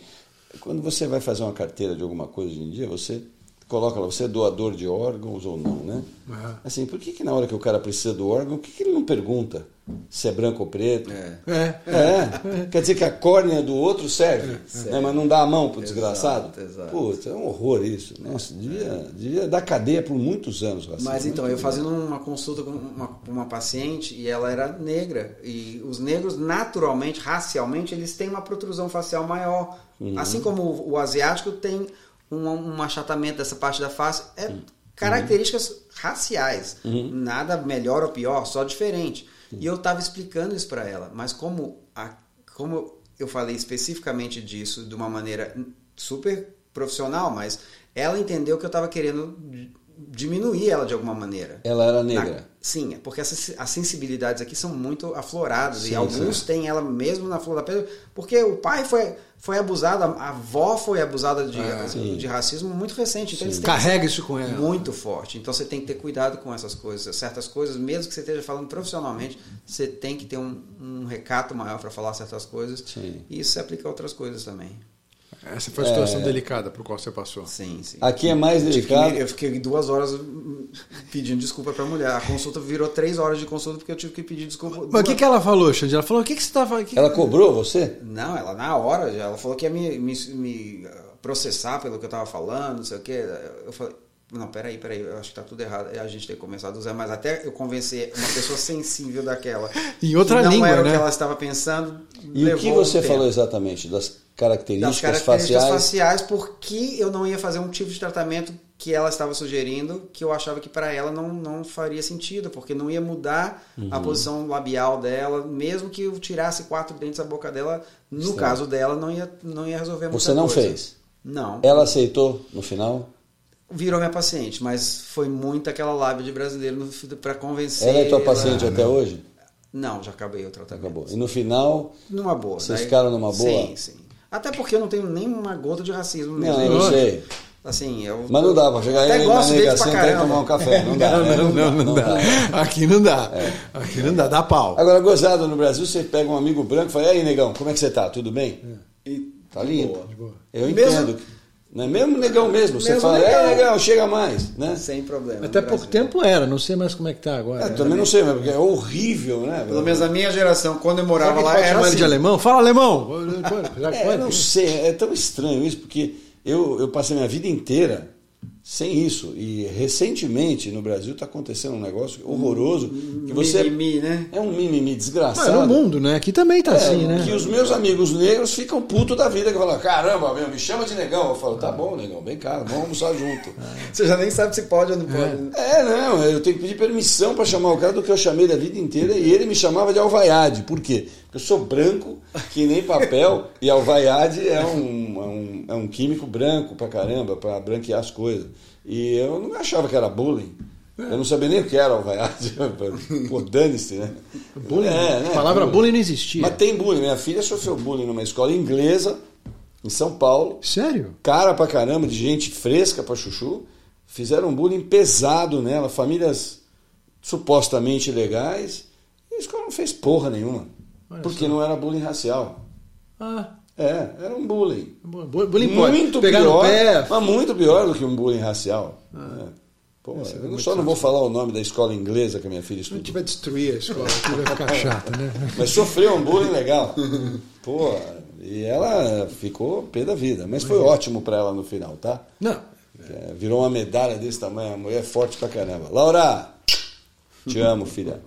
quando você vai fazer uma carteira de alguma coisa hoje em dia, você coloca lá, você é doador de órgãos ou não, né? Uhum. Assim, por que, que na hora que o cara precisa do órgão, por que, que ele não pergunta se é branco ou preto? É. É. É, quer dizer que a córnea do outro serve, né, mas não dá a mão pro Exato, desgraçado? exato. Puta, é um horror isso. Nossa, devia, devia dar cadeia por muitos anos. racismo. Mas então, eu fazendo uma consulta com uma, uma paciente e ela era negra. E os negros, naturalmente, racialmente, eles têm uma protrusão facial maior. Assim como o, o asiático tem um, um achatamento dessa parte da face. É características raciais. Nada melhor ou pior, só diferente. E eu estava explicando isso para ela. Mas como, a, como eu falei especificamente disso de uma maneira super profissional, mas ela entendeu que eu estava querendo diminuir ela de alguma maneira. Ela era Na- negra. sim, é porque essas, as sensibilidades aqui são muito afloradas Sim, e alguns sim. têm ela mesmo na flor da pele, porque o pai foi, foi abusado, a avó foi abusada de, Ah, de racismo muito recente. Então eles Carrega isso com ela. muito forte. Então você tem que ter cuidado com essas coisas. Certas coisas, mesmo que você esteja falando profissionalmente, você tem que ter um, um recato maior para falar certas coisas. Sim. E isso se aplica a outras coisas também. Essa foi a situação delicada por qual você passou. Sim, sim. Aqui é mais delicado. eu fiquei duas horas hum, pedindo desculpa pra mulher. A consulta virou três horas de consulta porque eu tive que pedir desculpa. Mas o que, que ela falou, Xande? Ela falou: o que, que você tava. que- Ela cobrou você? Não, ela na hora, já, ela falou que ia me, me, me, uh, processar pelo que eu tava falando, não sei o quê. Eu falei, não, peraí, peraí, eu acho que tá tudo errado. A gente tem que começar do zero. Mas até eu convencer uma pessoa sensível daquela. Em outra que não língua, era né? o que ela estava pensando. E o que você um falou exatamente? Das características, características faciais? faciais, porque eu não ia fazer um tipo de tratamento que ela estava sugerindo, que eu achava que para ela não, não faria sentido, porque não ia mudar Uhum. a posição labial dela, mesmo que eu tirasse quatro dentes da boca dela, no Certo. caso dela não ia, não ia resolver muita Você não coisa. fez? Não. Ela aceitou no final? Virou minha paciente, mas foi muito aquela lábia de brasileiro para convencer. Ela é tua paciente até hoje? Não, já acabei o tratamento. Acabou. E no final, Numa boa. Vocês Daí- ficaram numa boa? Sim, sim. Até porque eu não tenho nenhuma gota de racismo. não, mesmo. eu não sei. Assim, eu, Mas não dá pra chegar Até aí na gosto pra negação e tomar um café. Não dá. Não, não, não, dá. Aqui não dá. Aqui não dá, dá pau. Agora, gozado no Brasil, você pega um amigo branco e fala, e aí, negão, como é que você tá? Tudo bem? E- Tá limpo. Boa, de boa. Eu Mesmo- entendo. Não é mesmo negão mesmo. Você Mesmo fala, negão. é negão, chega mais. Né? Sem problema. Até pouco Brasil. tempo era, não sei mais como é que tá agora. É, também não sei, mas porque é horrível, né? Pelo menos a minha geração, quando eu morava lá, era assim. de alemão? Fala alemão! É, eu não sei, é tão estranho isso, porque eu, eu passei minha vida inteira sem isso. E recentemente no Brasil está acontecendo um negócio horroroso que você Mimimi, né? é um mimimi Mas desgraçado. no mundo, né? Aqui também tá É, assim, né? Que os meus amigos negros ficam puto da vida, que falam, caramba, meu, me chama de negão. Eu falo, tá bom, negão, vem cá, vamos almoçar junto. Você já nem sabe se pode ou não pode. É, não, eu tenho que pedir permissão para chamar o cara do que eu chamei da vida inteira e ele me chamava de alvaiade. Por quê? Eu sou branco, que nem papel, e alvaiade é um, é um, é um químico branco pra caramba, para branquear as coisas. E eu não achava que era bullying. Eu não sabia nem o que era alvaiade. Pô, dane-se, né? Bullying, É, né? a palavra bullying não existia. Mas tem bullying. Minha filha sofreu bullying numa escola inglesa, em São Paulo Sério? cara pra caramba, de gente fresca pra chuchu, fizeram um bullying pesado nela, famílias supostamente legais, e a escola não fez porra nenhuma. Olha porque só. não era bullying racial. Ah, É, era um bullying. bu- bu- bullying pode. Muito Pegar pior, mas muito pior do que um bullying racial. É. Pô, é eu só não vou falar o nome da escola inglesa que a minha filha Se a gente estudou. vai destruir a escola, aqui vai ficar chato, né? Mas sofreu um bullying legal. Pô, e ela ficou pé da vida. Mas foi ótimo pra ela no final, tá? Não. É, virou uma medalha desse tamanho, a mulher é forte pra caramba. Laura, te amo, filha.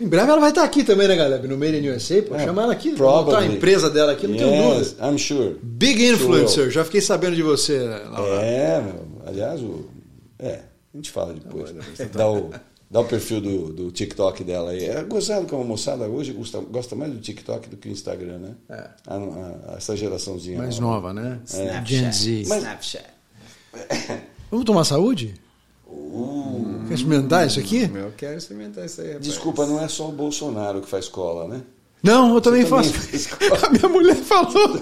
Em breve ela vai estar aqui também, né, galera? No Made in USA, pô. É, Chama ela aqui, probably. montar a empresa dela aqui, não tenho yes, dúvida. I'm sure. Big influencer, já fiquei sabendo de você, Laura. É, aliás, o, é, a gente fala depois. Dá o, dá o perfil do, do TikTok dela aí. É gozado que a moçada hoje gosta, gosta mais do TikTok do que o Instagram, né? É. A- a- essa geraçãozinha. Mais nova. nova, né? Snapchat. Gen Z. Mas- Snapchat. Vamos tomar saúde? Uh. Quer experimentar isso aqui? Eu quero experimentar isso aí, rapaz. Desculpa, não é só o Bolsonaro que faz cola, né? Não, eu também também faço. A minha mulher falou.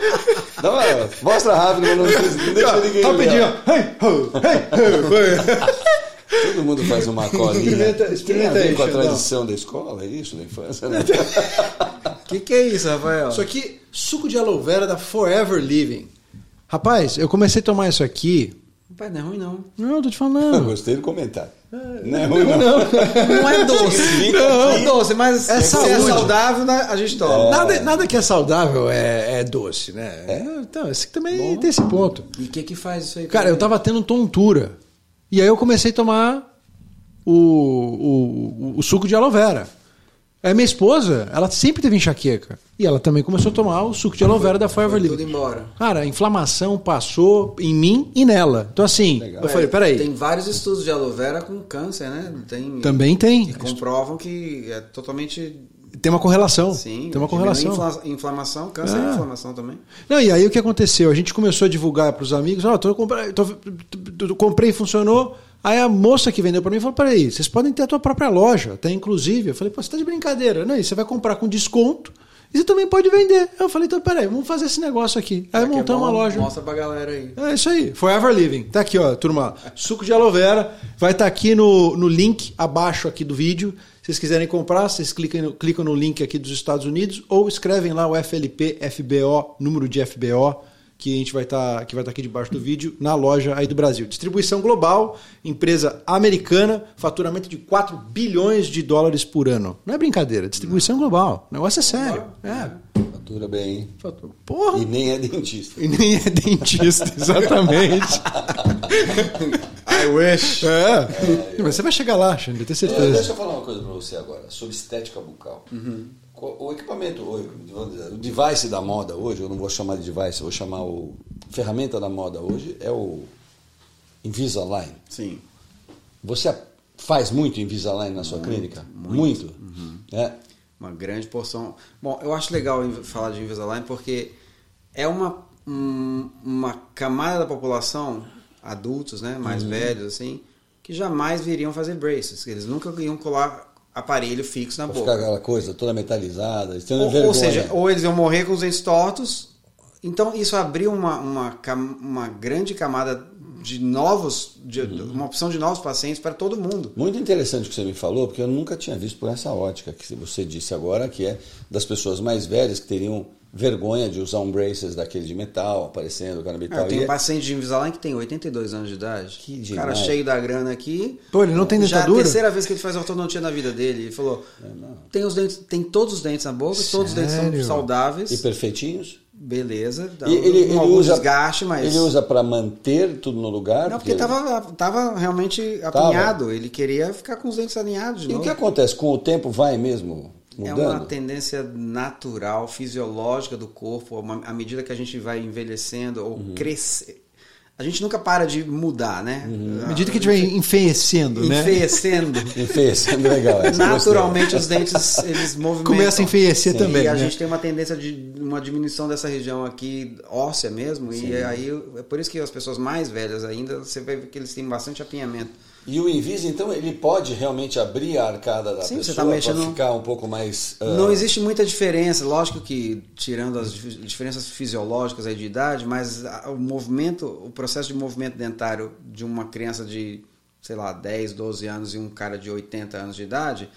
Dá uma, mostra rápido, mas não, não deixa ninguém Rapidinho. Hey, ho, hey, ho. Todo mundo faz uma colinha. Experimenta- Tem experimenta a ver aí, com a tradição da escola, é isso, da infância, né? O que, que é isso, Rafael? Isso aqui, suco de aloe vera da Forever Living. Rapaz, eu comecei a tomar isso aqui. Rapaz, não é ruim, não. Não, tô te Eu falando. gostei do comentário. Não é ruim, não. Não é doce. Não é doce, mas É se é saudável, né, a gente toma. Nada, nada que é saudável é, é doce, né? Então, esse aqui também tem esse ponto. E o que que faz isso aí? Cara, eu tava tendo tontura. E aí eu comecei a tomar o, o, o suco de aloe vera. Aí minha esposa, ela sempre teve enxaqueca. E ela também começou a tomar o suco de aloe vera da Forever Foi tudo Living. embora. Cara, a inflamação passou em mim e nela. Então assim, Legal. eu falei, peraí. Tem vários estudos de aloe vera com câncer, né? Tem, Também tem. Que comprovam que é totalmente. Tem uma correlação. Sim, tem uma correlação. infla- inflamação, câncer e inflamação também. Não, e aí o que aconteceu? A gente começou a divulgar para os amigos, ó, comprei, tô- tô- tô- comprei e funcionou. Aí a moça que vendeu para mim falou: peraí, vocês podem ter a tua própria loja, até inclusive. Eu falei, pô, você tá de brincadeira. Não, e você vai comprar com desconto e você também pode vender. Eu falei, então peraí, vamos fazer esse negócio aqui. Aí é montamos bom, uma loja. Mostra pra galera aí. É isso aí, Forever Living. Tá aqui, ó, turma. Suco de aloe vera. Vai estar aqui no, no link abaixo aqui do vídeo. Se vocês quiserem comprar, vocês clicam no, clicam no link aqui dos Estados Unidos ou escrevem lá o FLP FBO, número de FBO, que a gente vai estar que vai estar aqui debaixo do vídeo na loja aí do Brasil. Distribuição global, empresa americana, faturamento de 4 bilhões de dólares por ano. Não é brincadeira, distribuição global. O negócio é sério. É. Fatura bem, hein? Fatura- Porra. E nem é dentista. E nem é dentista, exatamente. I wish. É. Mas você vai chegar lá, Xande, eu tenho É, certeza. deixa eu falar uma coisa pra você agora, sobre estética bucal. Co- O equipamento, dizer, o device da moda hoje, eu não vou chamar de device, eu vou chamar o ferramenta da moda hoje, é o Invisalign. Sim. Você faz muito Invisalign na sua clínica? Muito. É. Uma grande porção. Bom, eu acho legal falar de Invisalign porque é uma, um- uma camada da população, adultos, né, mais velhos, assim, que jamais viriam fazer braces. Eles nunca iam colar aparelho fixo na Pra boca. ficar aquela coisa toda metalizada, têm Ou, ou seja, ou eles iam morrer com os dentes tortos. Então isso abriu uma, uma, uma grande camada de novos, de, uma opção de novos pacientes para todo mundo. Muito interessante o que você me falou, porque eu nunca tinha visto por essa ótica que você disse agora, que é das pessoas mais velhas que teriam vergonha de usar um braces daquele de metal, aparecendo, cara Ah, metal. eu tenho E um é- paciente de Invisalign que tem 82 anos de idade. Que O demais. cara cheio da grana aqui. Pô, ele não tem Já é a dentadura? terceira vez que ele faz ortodontia na vida dele. Ele falou: tem, os dentes, tem todos os dentes na boca, todos os dentes são Sério? saudáveis. E perfeitinhos? Beleza. Dá E ele, ele usa, desgaste, mas. ele usa para manter tudo no lugar? Não, porque tava, tava realmente apinhado. Ele queria ficar com os dentes alinhados de E o novo. que acontece? Com o tempo vai mesmo É mudando? uma tendência natural, fisiológica do corpo, uma- à medida que a gente vai envelhecendo ou Uhum. crescer. A gente nunca para de mudar, né? Uhum. À medida que a gente vai enfeiecendo, né? Enfeiecendo. Enfeiecendo, legal. essa, Naturalmente os dentes eles movimentam. Começa a enfeiecer Sim, também, E a né? gente tem uma tendência de uma diminuição dessa região aqui óssea mesmo. E aí é por isso que as pessoas mais velhas ainda, você vai ver que eles têm bastante apinhamento. E o Invis, então, ele pode realmente abrir a arcada da Sim, pessoa tá mexendo- para ficar um pouco mais... ah, Não existe muita diferença, lógico que tirando as dif- diferenças fisiológicas aí de idade, mas o movimento, o processo de movimento dentário de uma criança de, sei lá, 10, 12 anos e um cara de 80 anos de idade,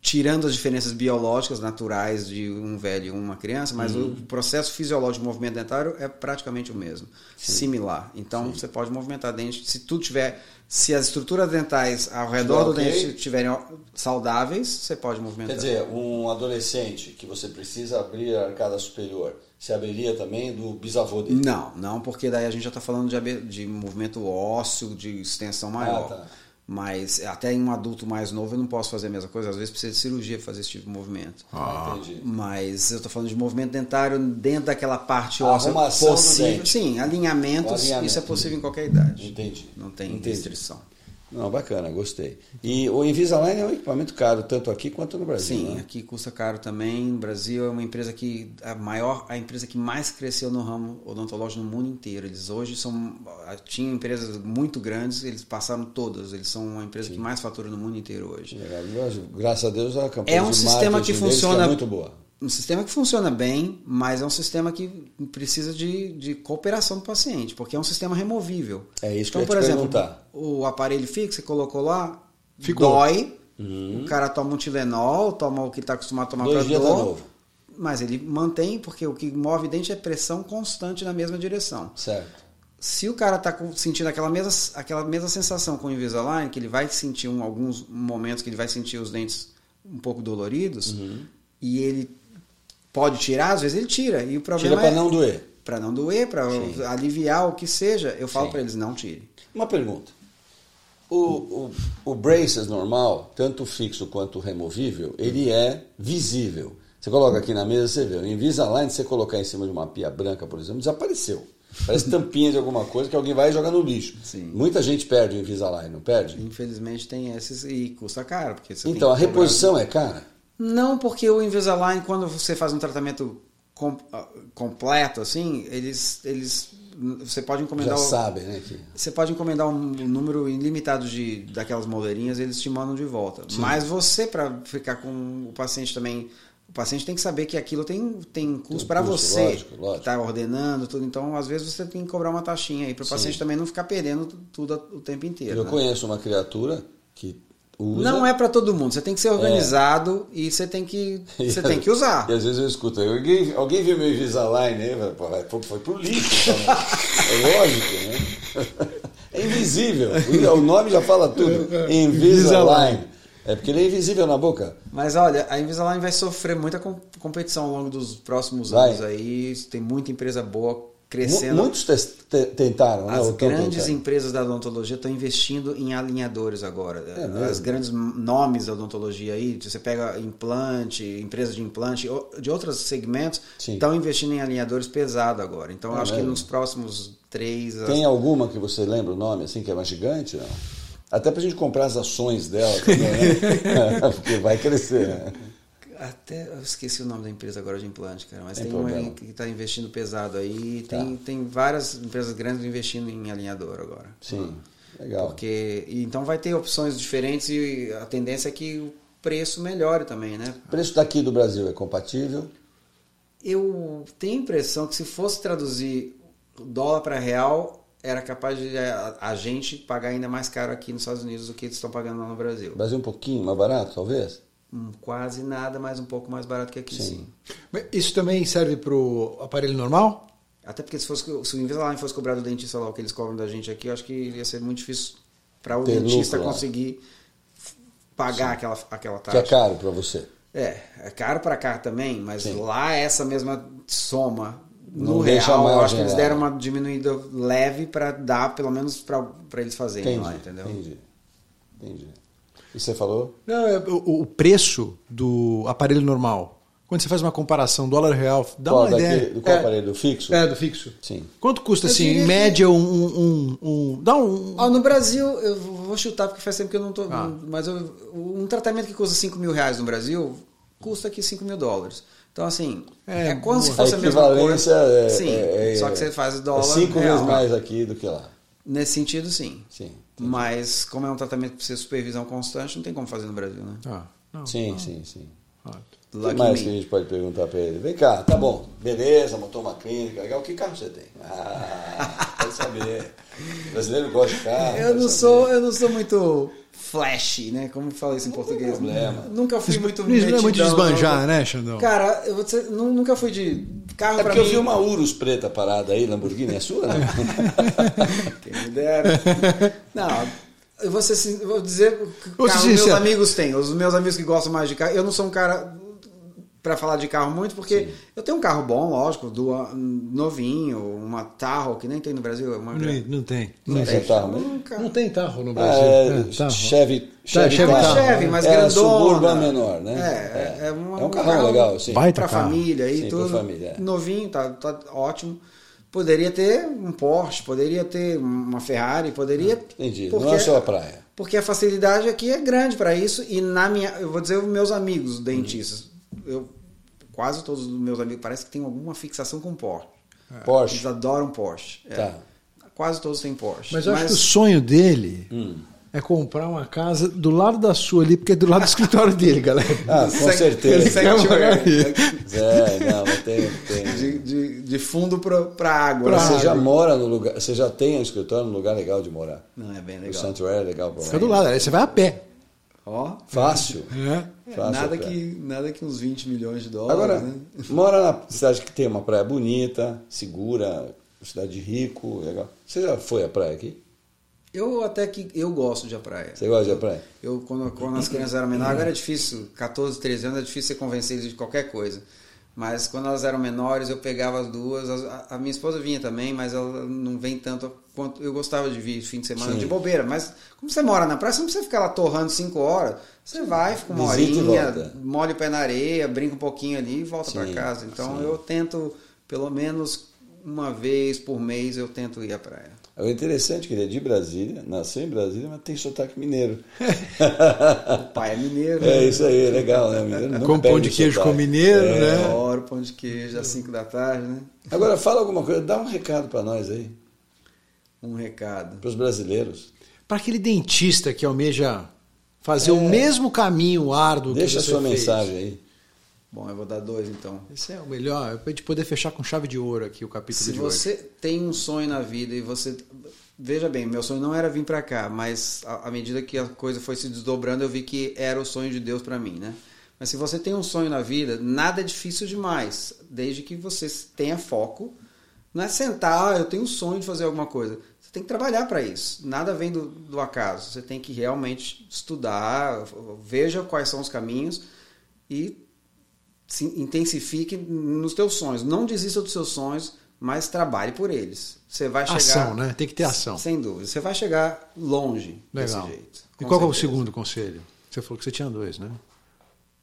tirando as diferenças biológicas naturais de um velho e uma criança, mas o processo fisiológico de movimento dentário é praticamente o mesmo, similar. Então você pode movimentar dente se tudo tiver, se as estruturas dentais ao redor do dente estiverem saudáveis, você pode movimentar. Quer dizer, um adolescente que você precisa abrir a arcada superior, se abriria também do bisavô dele? Não, não, porque daí a gente já está falando de, de movimento ósseo, de extensão maior. Ah, tá. Mas até em um adulto mais novo eu não posso fazer a mesma coisa. Às vezes precisa de cirurgia para fazer esse tipo de movimento. Ah, entendi. Mas eu estou falando de movimento dentário dentro daquela parte óssea possível. Sim, alinhamentos, alinhamento. isso é possível em qualquer idade. Entendi. Não tem Entendi. restrição. Não, bacana, gostei. E o Invisalign é um equipamento caro, tanto aqui quanto no Brasil, Sim, né? aqui custa caro também. No Brasil é uma empresa que a maior, a empresa que mais cresceu no ramo odontológico no mundo inteiro. Eles hoje são tinham empresas muito grandes, eles passaram todas. Eles são uma empresa que mais fatura no mundo inteiro hoje. Legal. Graças a Deus a campanha É um de sistema que deles funciona é muito boa. Um sistema que funciona bem, mas é um sistema que precisa de, de cooperação do paciente, porque é um sistema removível. É isso que então, eu ia por te exemplo, perguntar. o aparelho fixo você colocou lá, Ficou. dói, Uhum. o cara toma um Tilenol, toma o que está acostumado a tomar para dias dor, tá novo. mas ele mantém, porque o que move o dente é pressão constante na mesma direção. Certo. Se o cara está sentindo aquela mesma, aquela mesma sensação com o Invisalign, que ele vai sentir um, alguns momentos que ele vai sentir os dentes um pouco doloridos, Uhum. e ele pode tirar, às vezes ele tira. E o Tira problema para é não doer. para não doer, para aliviar o que seja. Eu falo para eles não tire. Uma pergunta. O, o, o braces normal, tanto fixo quanto removível, ele é visível. Você coloca aqui na mesa, você vê. O Invisalign, se você colocar em cima de uma pia branca, por exemplo, desapareceu. Parece tampinha de alguma coisa que alguém vai jogar no lixo. Sim. Muita gente perde o Invisalign, não perde? Infelizmente tem esses e custa caro, porque Então, a reposição é cara? Não, porque o Invisalign, quando você faz um tratamento com- ah, completo, assim, eles, eles, você pode Já encomendar, o- sabem, né? Que... você pode encomendar um número ilimitado de daquelas moleirinhas, eles te mandam de volta. Mas você para ficar com o paciente também, o paciente tem que saber que aquilo tem tem custo para você lógico, lógico. que está ordenando tudo. Então, às vezes você tem que cobrar uma taxinha aí para o paciente também não ficar perdendo tudo o tempo inteiro. Eu né? conheço uma criatura que Usa. Não é para todo mundo. Você tem que ser organizado e você tem que você tem que usar. E às vezes eu escuto, alguém, alguém viu meu Invisalign vai- Foi, foi pro lixo. então, né? é lógico, né? É invisível. O o nome já fala tudo. Invisalign. É porque ele é invisível na boca. Mas olha, a Invisalign vai sofrer muita com- competição ao longo dos próximos Vai. anos aí. Tem muita empresa boa crescendo. Muitos tentaram, né? As tão grandes empresas da odontologia estão investindo em alinhadores agora. É? As grandes nomes da odontologia aí, você pega implante, empresas de implante, de outros segmentos, Sim. estão investindo em alinhadores pesados agora. Então, É acho que mesmo? nos próximos três. Tem alguma que você lembra o nome, assim, que é mais gigante? Não? Até pra gente comprar as ações dela também, né? Porque vai crescer, né? Até eu esqueci o nome da empresa agora de implante, cara. Mas Tem tem, uma que está investindo pesado aí. Tá. Tem, tem várias empresas grandes investindo em alinhador agora. Sim, legal. Porque então vai ter opções diferentes e a tendência é que o preço melhore também, né? O preço daqui do Brasil é compatível? Eu tenho a impressão que se fosse traduzir dólar para real, era capaz de a, a gente pagar ainda mais caro aqui nos Estados Unidos do que eles estão pagando lá no Brasil. Brasil é um pouquinho mais barato, talvez? Hum, Quase nada, mas um pouco mais barato que aqui, Sim. sim. Mas Isso também serve pro aparelho normal? Até porque se, fosse, se o Invisalign fosse cobrar do dentista lá o que eles cobram da gente aqui, eu acho que ia ser muito difícil para o Ter dentista lucro lá. conseguir f- pagar aquela, aquela Que taxa. é caro pra você. É, é caro para cá também, mas Sim. lá essa mesma soma Não no deixa real, eu acho que eles lá. deram uma diminuída leve para dar, pelo menos para eles fazerem Entendi, lá, entendeu? entendi. Entendi. E você falou? Não, é o, o preço do aparelho normal. Quando você faz uma comparação dólar real, dá Qual uma daqui- ideia. do qual é, aparelho? Do fixo? É, do fixo. Sim. Quanto custa, Eu assim, diria em que- média, um, um, um- Dá um. Ó, no Brasil, eu vou chutar porque faz tempo que eu não tô. Ah. Mas eu- um tratamento que custa 5 mil reais no Brasil custa aqui 5 mil dólares. Então, assim, É, é, como se fosse a a, mesma equivalência coisa. é, sim, é- é- só que você faz dólar. É cinco real. vezes mais aqui do que lá. Nesse sentido, sim. Sim. Mas, como é um tratamento que precisa de supervisão constante, não tem como fazer no Brasil, né? Ah, não, Sim, sim, sim. ah. O que mais me. que a gente pode perguntar pra ele? Vem cá, tá bom, beleza, montou uma clínica, legal. Que carro você tem? Ah, pode saber. O brasileiro gosta de carro. Eu não saber. sou, eu não sou muito flashy, né? Como fala isso em português? problema. Nunca fui muito Não é muito de esbanjar, não. né, Xandão? Cara, eu vou dizer, nu- nunca fui de carro É pra porque mim. eu vi uma Urus preta parada aí, Lamborghini, é sua, né? Quem me dera. Não, eu vou, ser, vou dizer que Vou ser carro meus amigos têm. Os meus amigos que gostam mais de carro. Eu não sou um cara pra falar de carro muito, porque eu tenho um carro bom, lógico, do, novinho, uma Tahoe, que nem tem no Brasil. Uma, Não, não tem. Não Não, tem tem. carro, né? Nunca. Não tem carro no Ah, Brasil. é, É, carro. Chevy, Chevy Chevy, Uma carro. Chevy, mais é, grandona. Suburban menor, né? É, é, é, uma- É um carrão legal, sim. Vai. Pra carro. família Sim, tudo. família, é. Novinho, tá, tá ótimo. Poderia ter um Porsche, poderia ter uma Ferrari, poderia. Entendi, porque- não é a sua praia. Porque a facilidade aqui é grande para isso e na minha, eu vou dizer os meus amigos dentistas, eu quase todos os meus amigos parece que tem alguma fixação com Porsche. Eles Porsche. adoram Porsche. É. Tá. Quase todos têm Porsche. Mas eu acho que o sonho dele Hum. é comprar uma casa do lado da sua ali, porque é do lado do escritório dele, galera. Ah, com Sec- certeza. Sanctuary. É, não, mas tem, tem. de, de, de fundo para água. Pra né? Você já água. mora no lugar, você já tem um escritório num lugar legal de morar. Não, é bem O legal. Sanctuary é legal pra Fica morar. do lado, aí você vai a pé. Ó, Fácil. É. Fácil nada, a que, nada que uns 20 milhões de dólares. Agora, né? mora na cidade que tem uma praia bonita, segura, cidade de rico, legal. Você já foi à praia aqui? Eu até que eu gosto de à praia. Você gosta de à praia? Eu, quando, quando as crianças eram menores, agora é difícil, 14, 13 anos, é difícil você convencer eles de qualquer coisa. Mas quando elas eram menores, eu pegava as duas. A, a minha esposa vinha também, mas ela não vem tanto eu gostava de vir fim de semana Sim. de bobeira. Mas como você mora na praia, você não precisa ficar lá torrando 5 horas. Você vai, fica uma Visita horinha, molha o pé na areia, brinca um pouquinho ali e volta para casa. Então sim. eu tento, pelo menos uma vez por mês, eu tento ir à praia. É interessante que ele é de Brasília, nasceu em Brasília, mas tem sotaque mineiro. O pai é mineiro. é né? isso aí, é legal, né? Mineiro nunca Com pão de o queijo sotaque. com mineiro, É. né? Adoro pão de queijo às 5 da tarde, né? Agora fala alguma coisa, dá um recado pra nós aí, Um recado. pros brasileiros. Para aquele dentista que almeja fazer o mesmo caminho árduo É. Deixa a que você sua fez. mensagem aí. Bom, eu vou dar dois então. Esse é o melhor, é pra gente poder fechar com chave de ouro aqui o capítulo Se de você hoje. tem um sonho na vida e você veja bem, meu sonho não era vir para cá, mas à medida que a coisa foi se desdobrando, eu vi que era o sonho de Deus para mim, né? Mas se você tem um sonho na vida, nada é difícil demais, desde que você tenha foco. Não é sentar, ah, eu tenho um sonho de fazer alguma coisa. Você tem que trabalhar para isso. Nada vem do, do acaso. Você tem que realmente estudar, veja quais são os caminhos e se intensifique nos teus sonhos. Não desista dos seus sonhos, mas trabalhe por eles. Você vai chegar. Ação, né? Tem que ter ação. Sem dúvida. Você vai chegar longe Legal. desse jeito. E qual é o segundo conselho? Você falou que você tinha dois, né?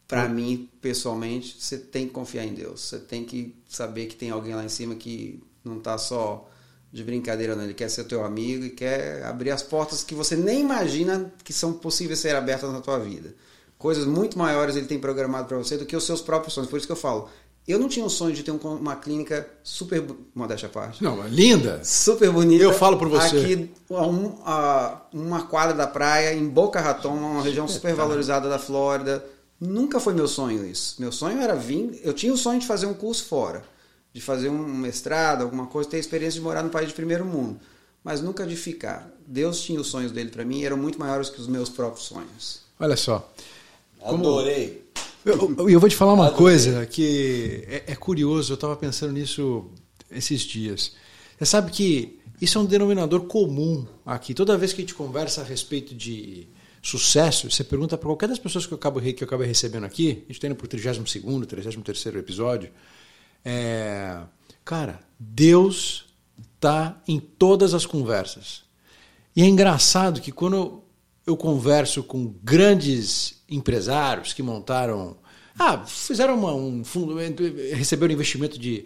Para mim, pessoalmente, você tem que confiar em Deus. Você tem que saber que tem alguém lá em cima que não está só de brincadeira, não. Ele quer ser teu amigo e quer abrir as portas que você nem imagina que são possíveis ser abertas na tua vida. Coisas muito maiores ele tem programado para você do que os seus próprios sonhos. Por isso que eu falo, eu não tinha o sonho de ter uma clínica super. Modéstia à parte. Não, linda. Super bonita. Eu falo por você. Aqui, um, a, uma quadra da praia, em Boca Raton, uma região super valorizada da Flórida. Nunca foi meu sonho isso. Meu sonho era vir. Eu tinha o sonho de fazer um curso fora, de fazer um mestrado, alguma coisa, ter a experiência de morar no país de primeiro mundo. Mas nunca de ficar. Deus tinha os sonhos dele para mim e eram muito maiores que os meus próprios sonhos. Olha só. Adorei. Eu, eu, vou te falar uma Adorei. coisa que é, é curioso, eu estava pensando nisso esses dias. Você sabe que isso é um denominador comum aqui. Toda vez que a gente conversa a respeito de sucesso, você pergunta para qualquer das pessoas que eu acabo, que eu acabo recebendo aqui, a gente está indo para o 32º, 33º episódio, é, cara, Deus está em todas as conversas. E é engraçado que quando eu converso com grandes empresários que montaram. Ah, fizeram uma, um fundo, receberam investimento de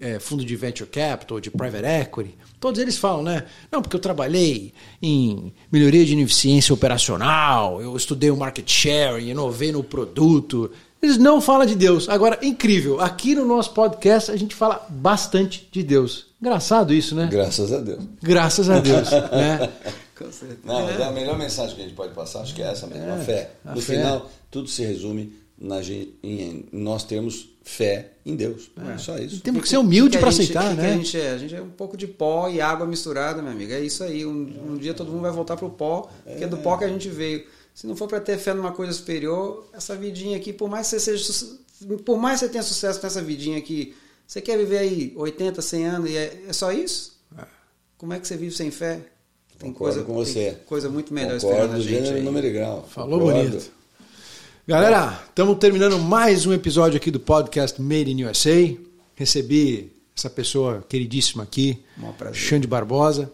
é, fundo de venture capital, de private equity. Todos eles falam, né? Não, porque eu trabalhei em melhoria de eficiência operacional, eu estudei o market share, inovei no produto. Eles não falam de Deus. Agora, incrível, aqui no nosso podcast a gente fala bastante de Deus. Engraçado isso, né? Graças a Deus. Graças a Deus. né? Com certeza. Não, mas é a melhor mensagem que a gente pode passar, acho que é essa mesmo, é, a fé. A no fé. final, tudo se resume na gente, em, nós temos fé em Deus. É, é só isso. temos que ser humilde para aceitar, né? a, gente é? a gente é um pouco de pó e água misturada, meu amigo. É isso aí. Um, um dia todo mundo vai voltar pro pó, porque é do pó que a gente veio. Se não for para ter fé numa coisa superior, essa vidinha aqui, por mais que você seja, por mais que você tenha sucesso nessa vidinha aqui, você quer viver aí 80, 100 anos e é, é só isso? É. Como é que você vive sem fé? Tem coisa com você. coisa muito melhor Concordo esperando a gente. Gênero, número grau. Falou Concordo. bonito. Galera, estamos terminando mais um episódio aqui do podcast Made in USA. Recebi essa pessoa queridíssima aqui, Xande Barbosa,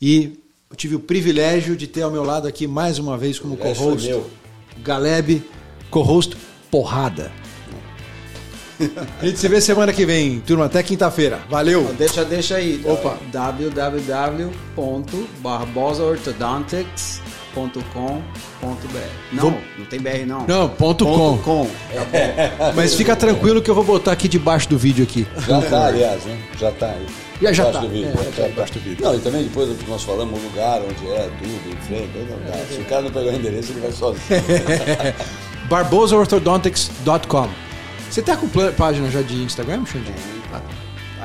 e eu tive o privilégio de ter ao meu lado aqui mais uma vez como co-host Galeb, co-host Porrada. A gente se vê semana que vem, turma. Até quinta-feira. Valeu. Deixa, deixa aí. Opa. www.barbosaorthodontics.com.br Não, não tem BR não. Não, ponto, ponto com. com. Tá Mas fica tranquilo que eu vou botar aqui debaixo do vídeo aqui. Já tá, aliás, né? Já tá aí. Já tá. Vídeo, é, tá. do vídeo. Não, e também depois nós falamos o lugar onde é, tudo, em frente. É, Se o cara não pegar o endereço, ele vai sozinho. barbosaorthodontics.com você tá com página já de Instagram, Xandinho? Tá.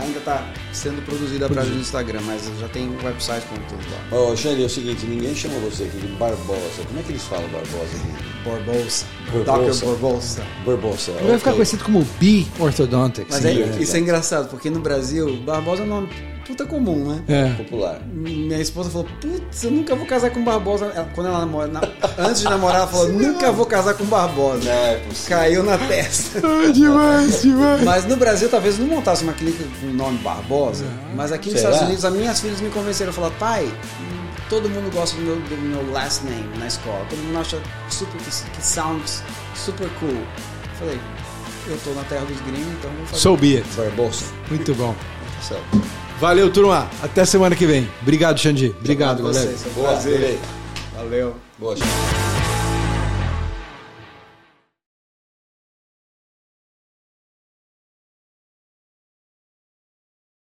Ainda está sendo produzida a página do Instagram, mas já tem um website com tudo lá. Ô, oh, Xande, é o seguinte, ninguém chama você aqui de Barbosa. Como é que eles falam Barbosa aqui? Barbosa. Dr. Barbosa. Barbosa. Ele okay. vai ficar conhecido como B Orthodontics. Mas é, isso é engraçado, porque no Brasil, Barbosa é um nome puta comum, né? É. Popular. Minha esposa falou, putz, eu nunca vou casar com Barbosa. Quando ela namora, na... antes de namorar, ela falou, nunca vou casar com Barbosa. É, Caiu na testa. demais, demais. Mas no Brasil, talvez não montasse uma clínica com o nome Barbosa. Mas aqui nos Estados Unidos, as minhas filhas me convenceram. Falaram, pai, todo mundo gosta do meu, do meu last name na escola. Todo mundo acha super, que, que sounds super cool. Eu falei, eu tô na terra dos gringos, então vou fazer. So be it. Barbosa. Muito bom. Valeu, turma. Até semana que vem. Obrigado, Xandi. Obrigado, galera. Boa, Valeu. Boa, Xandi.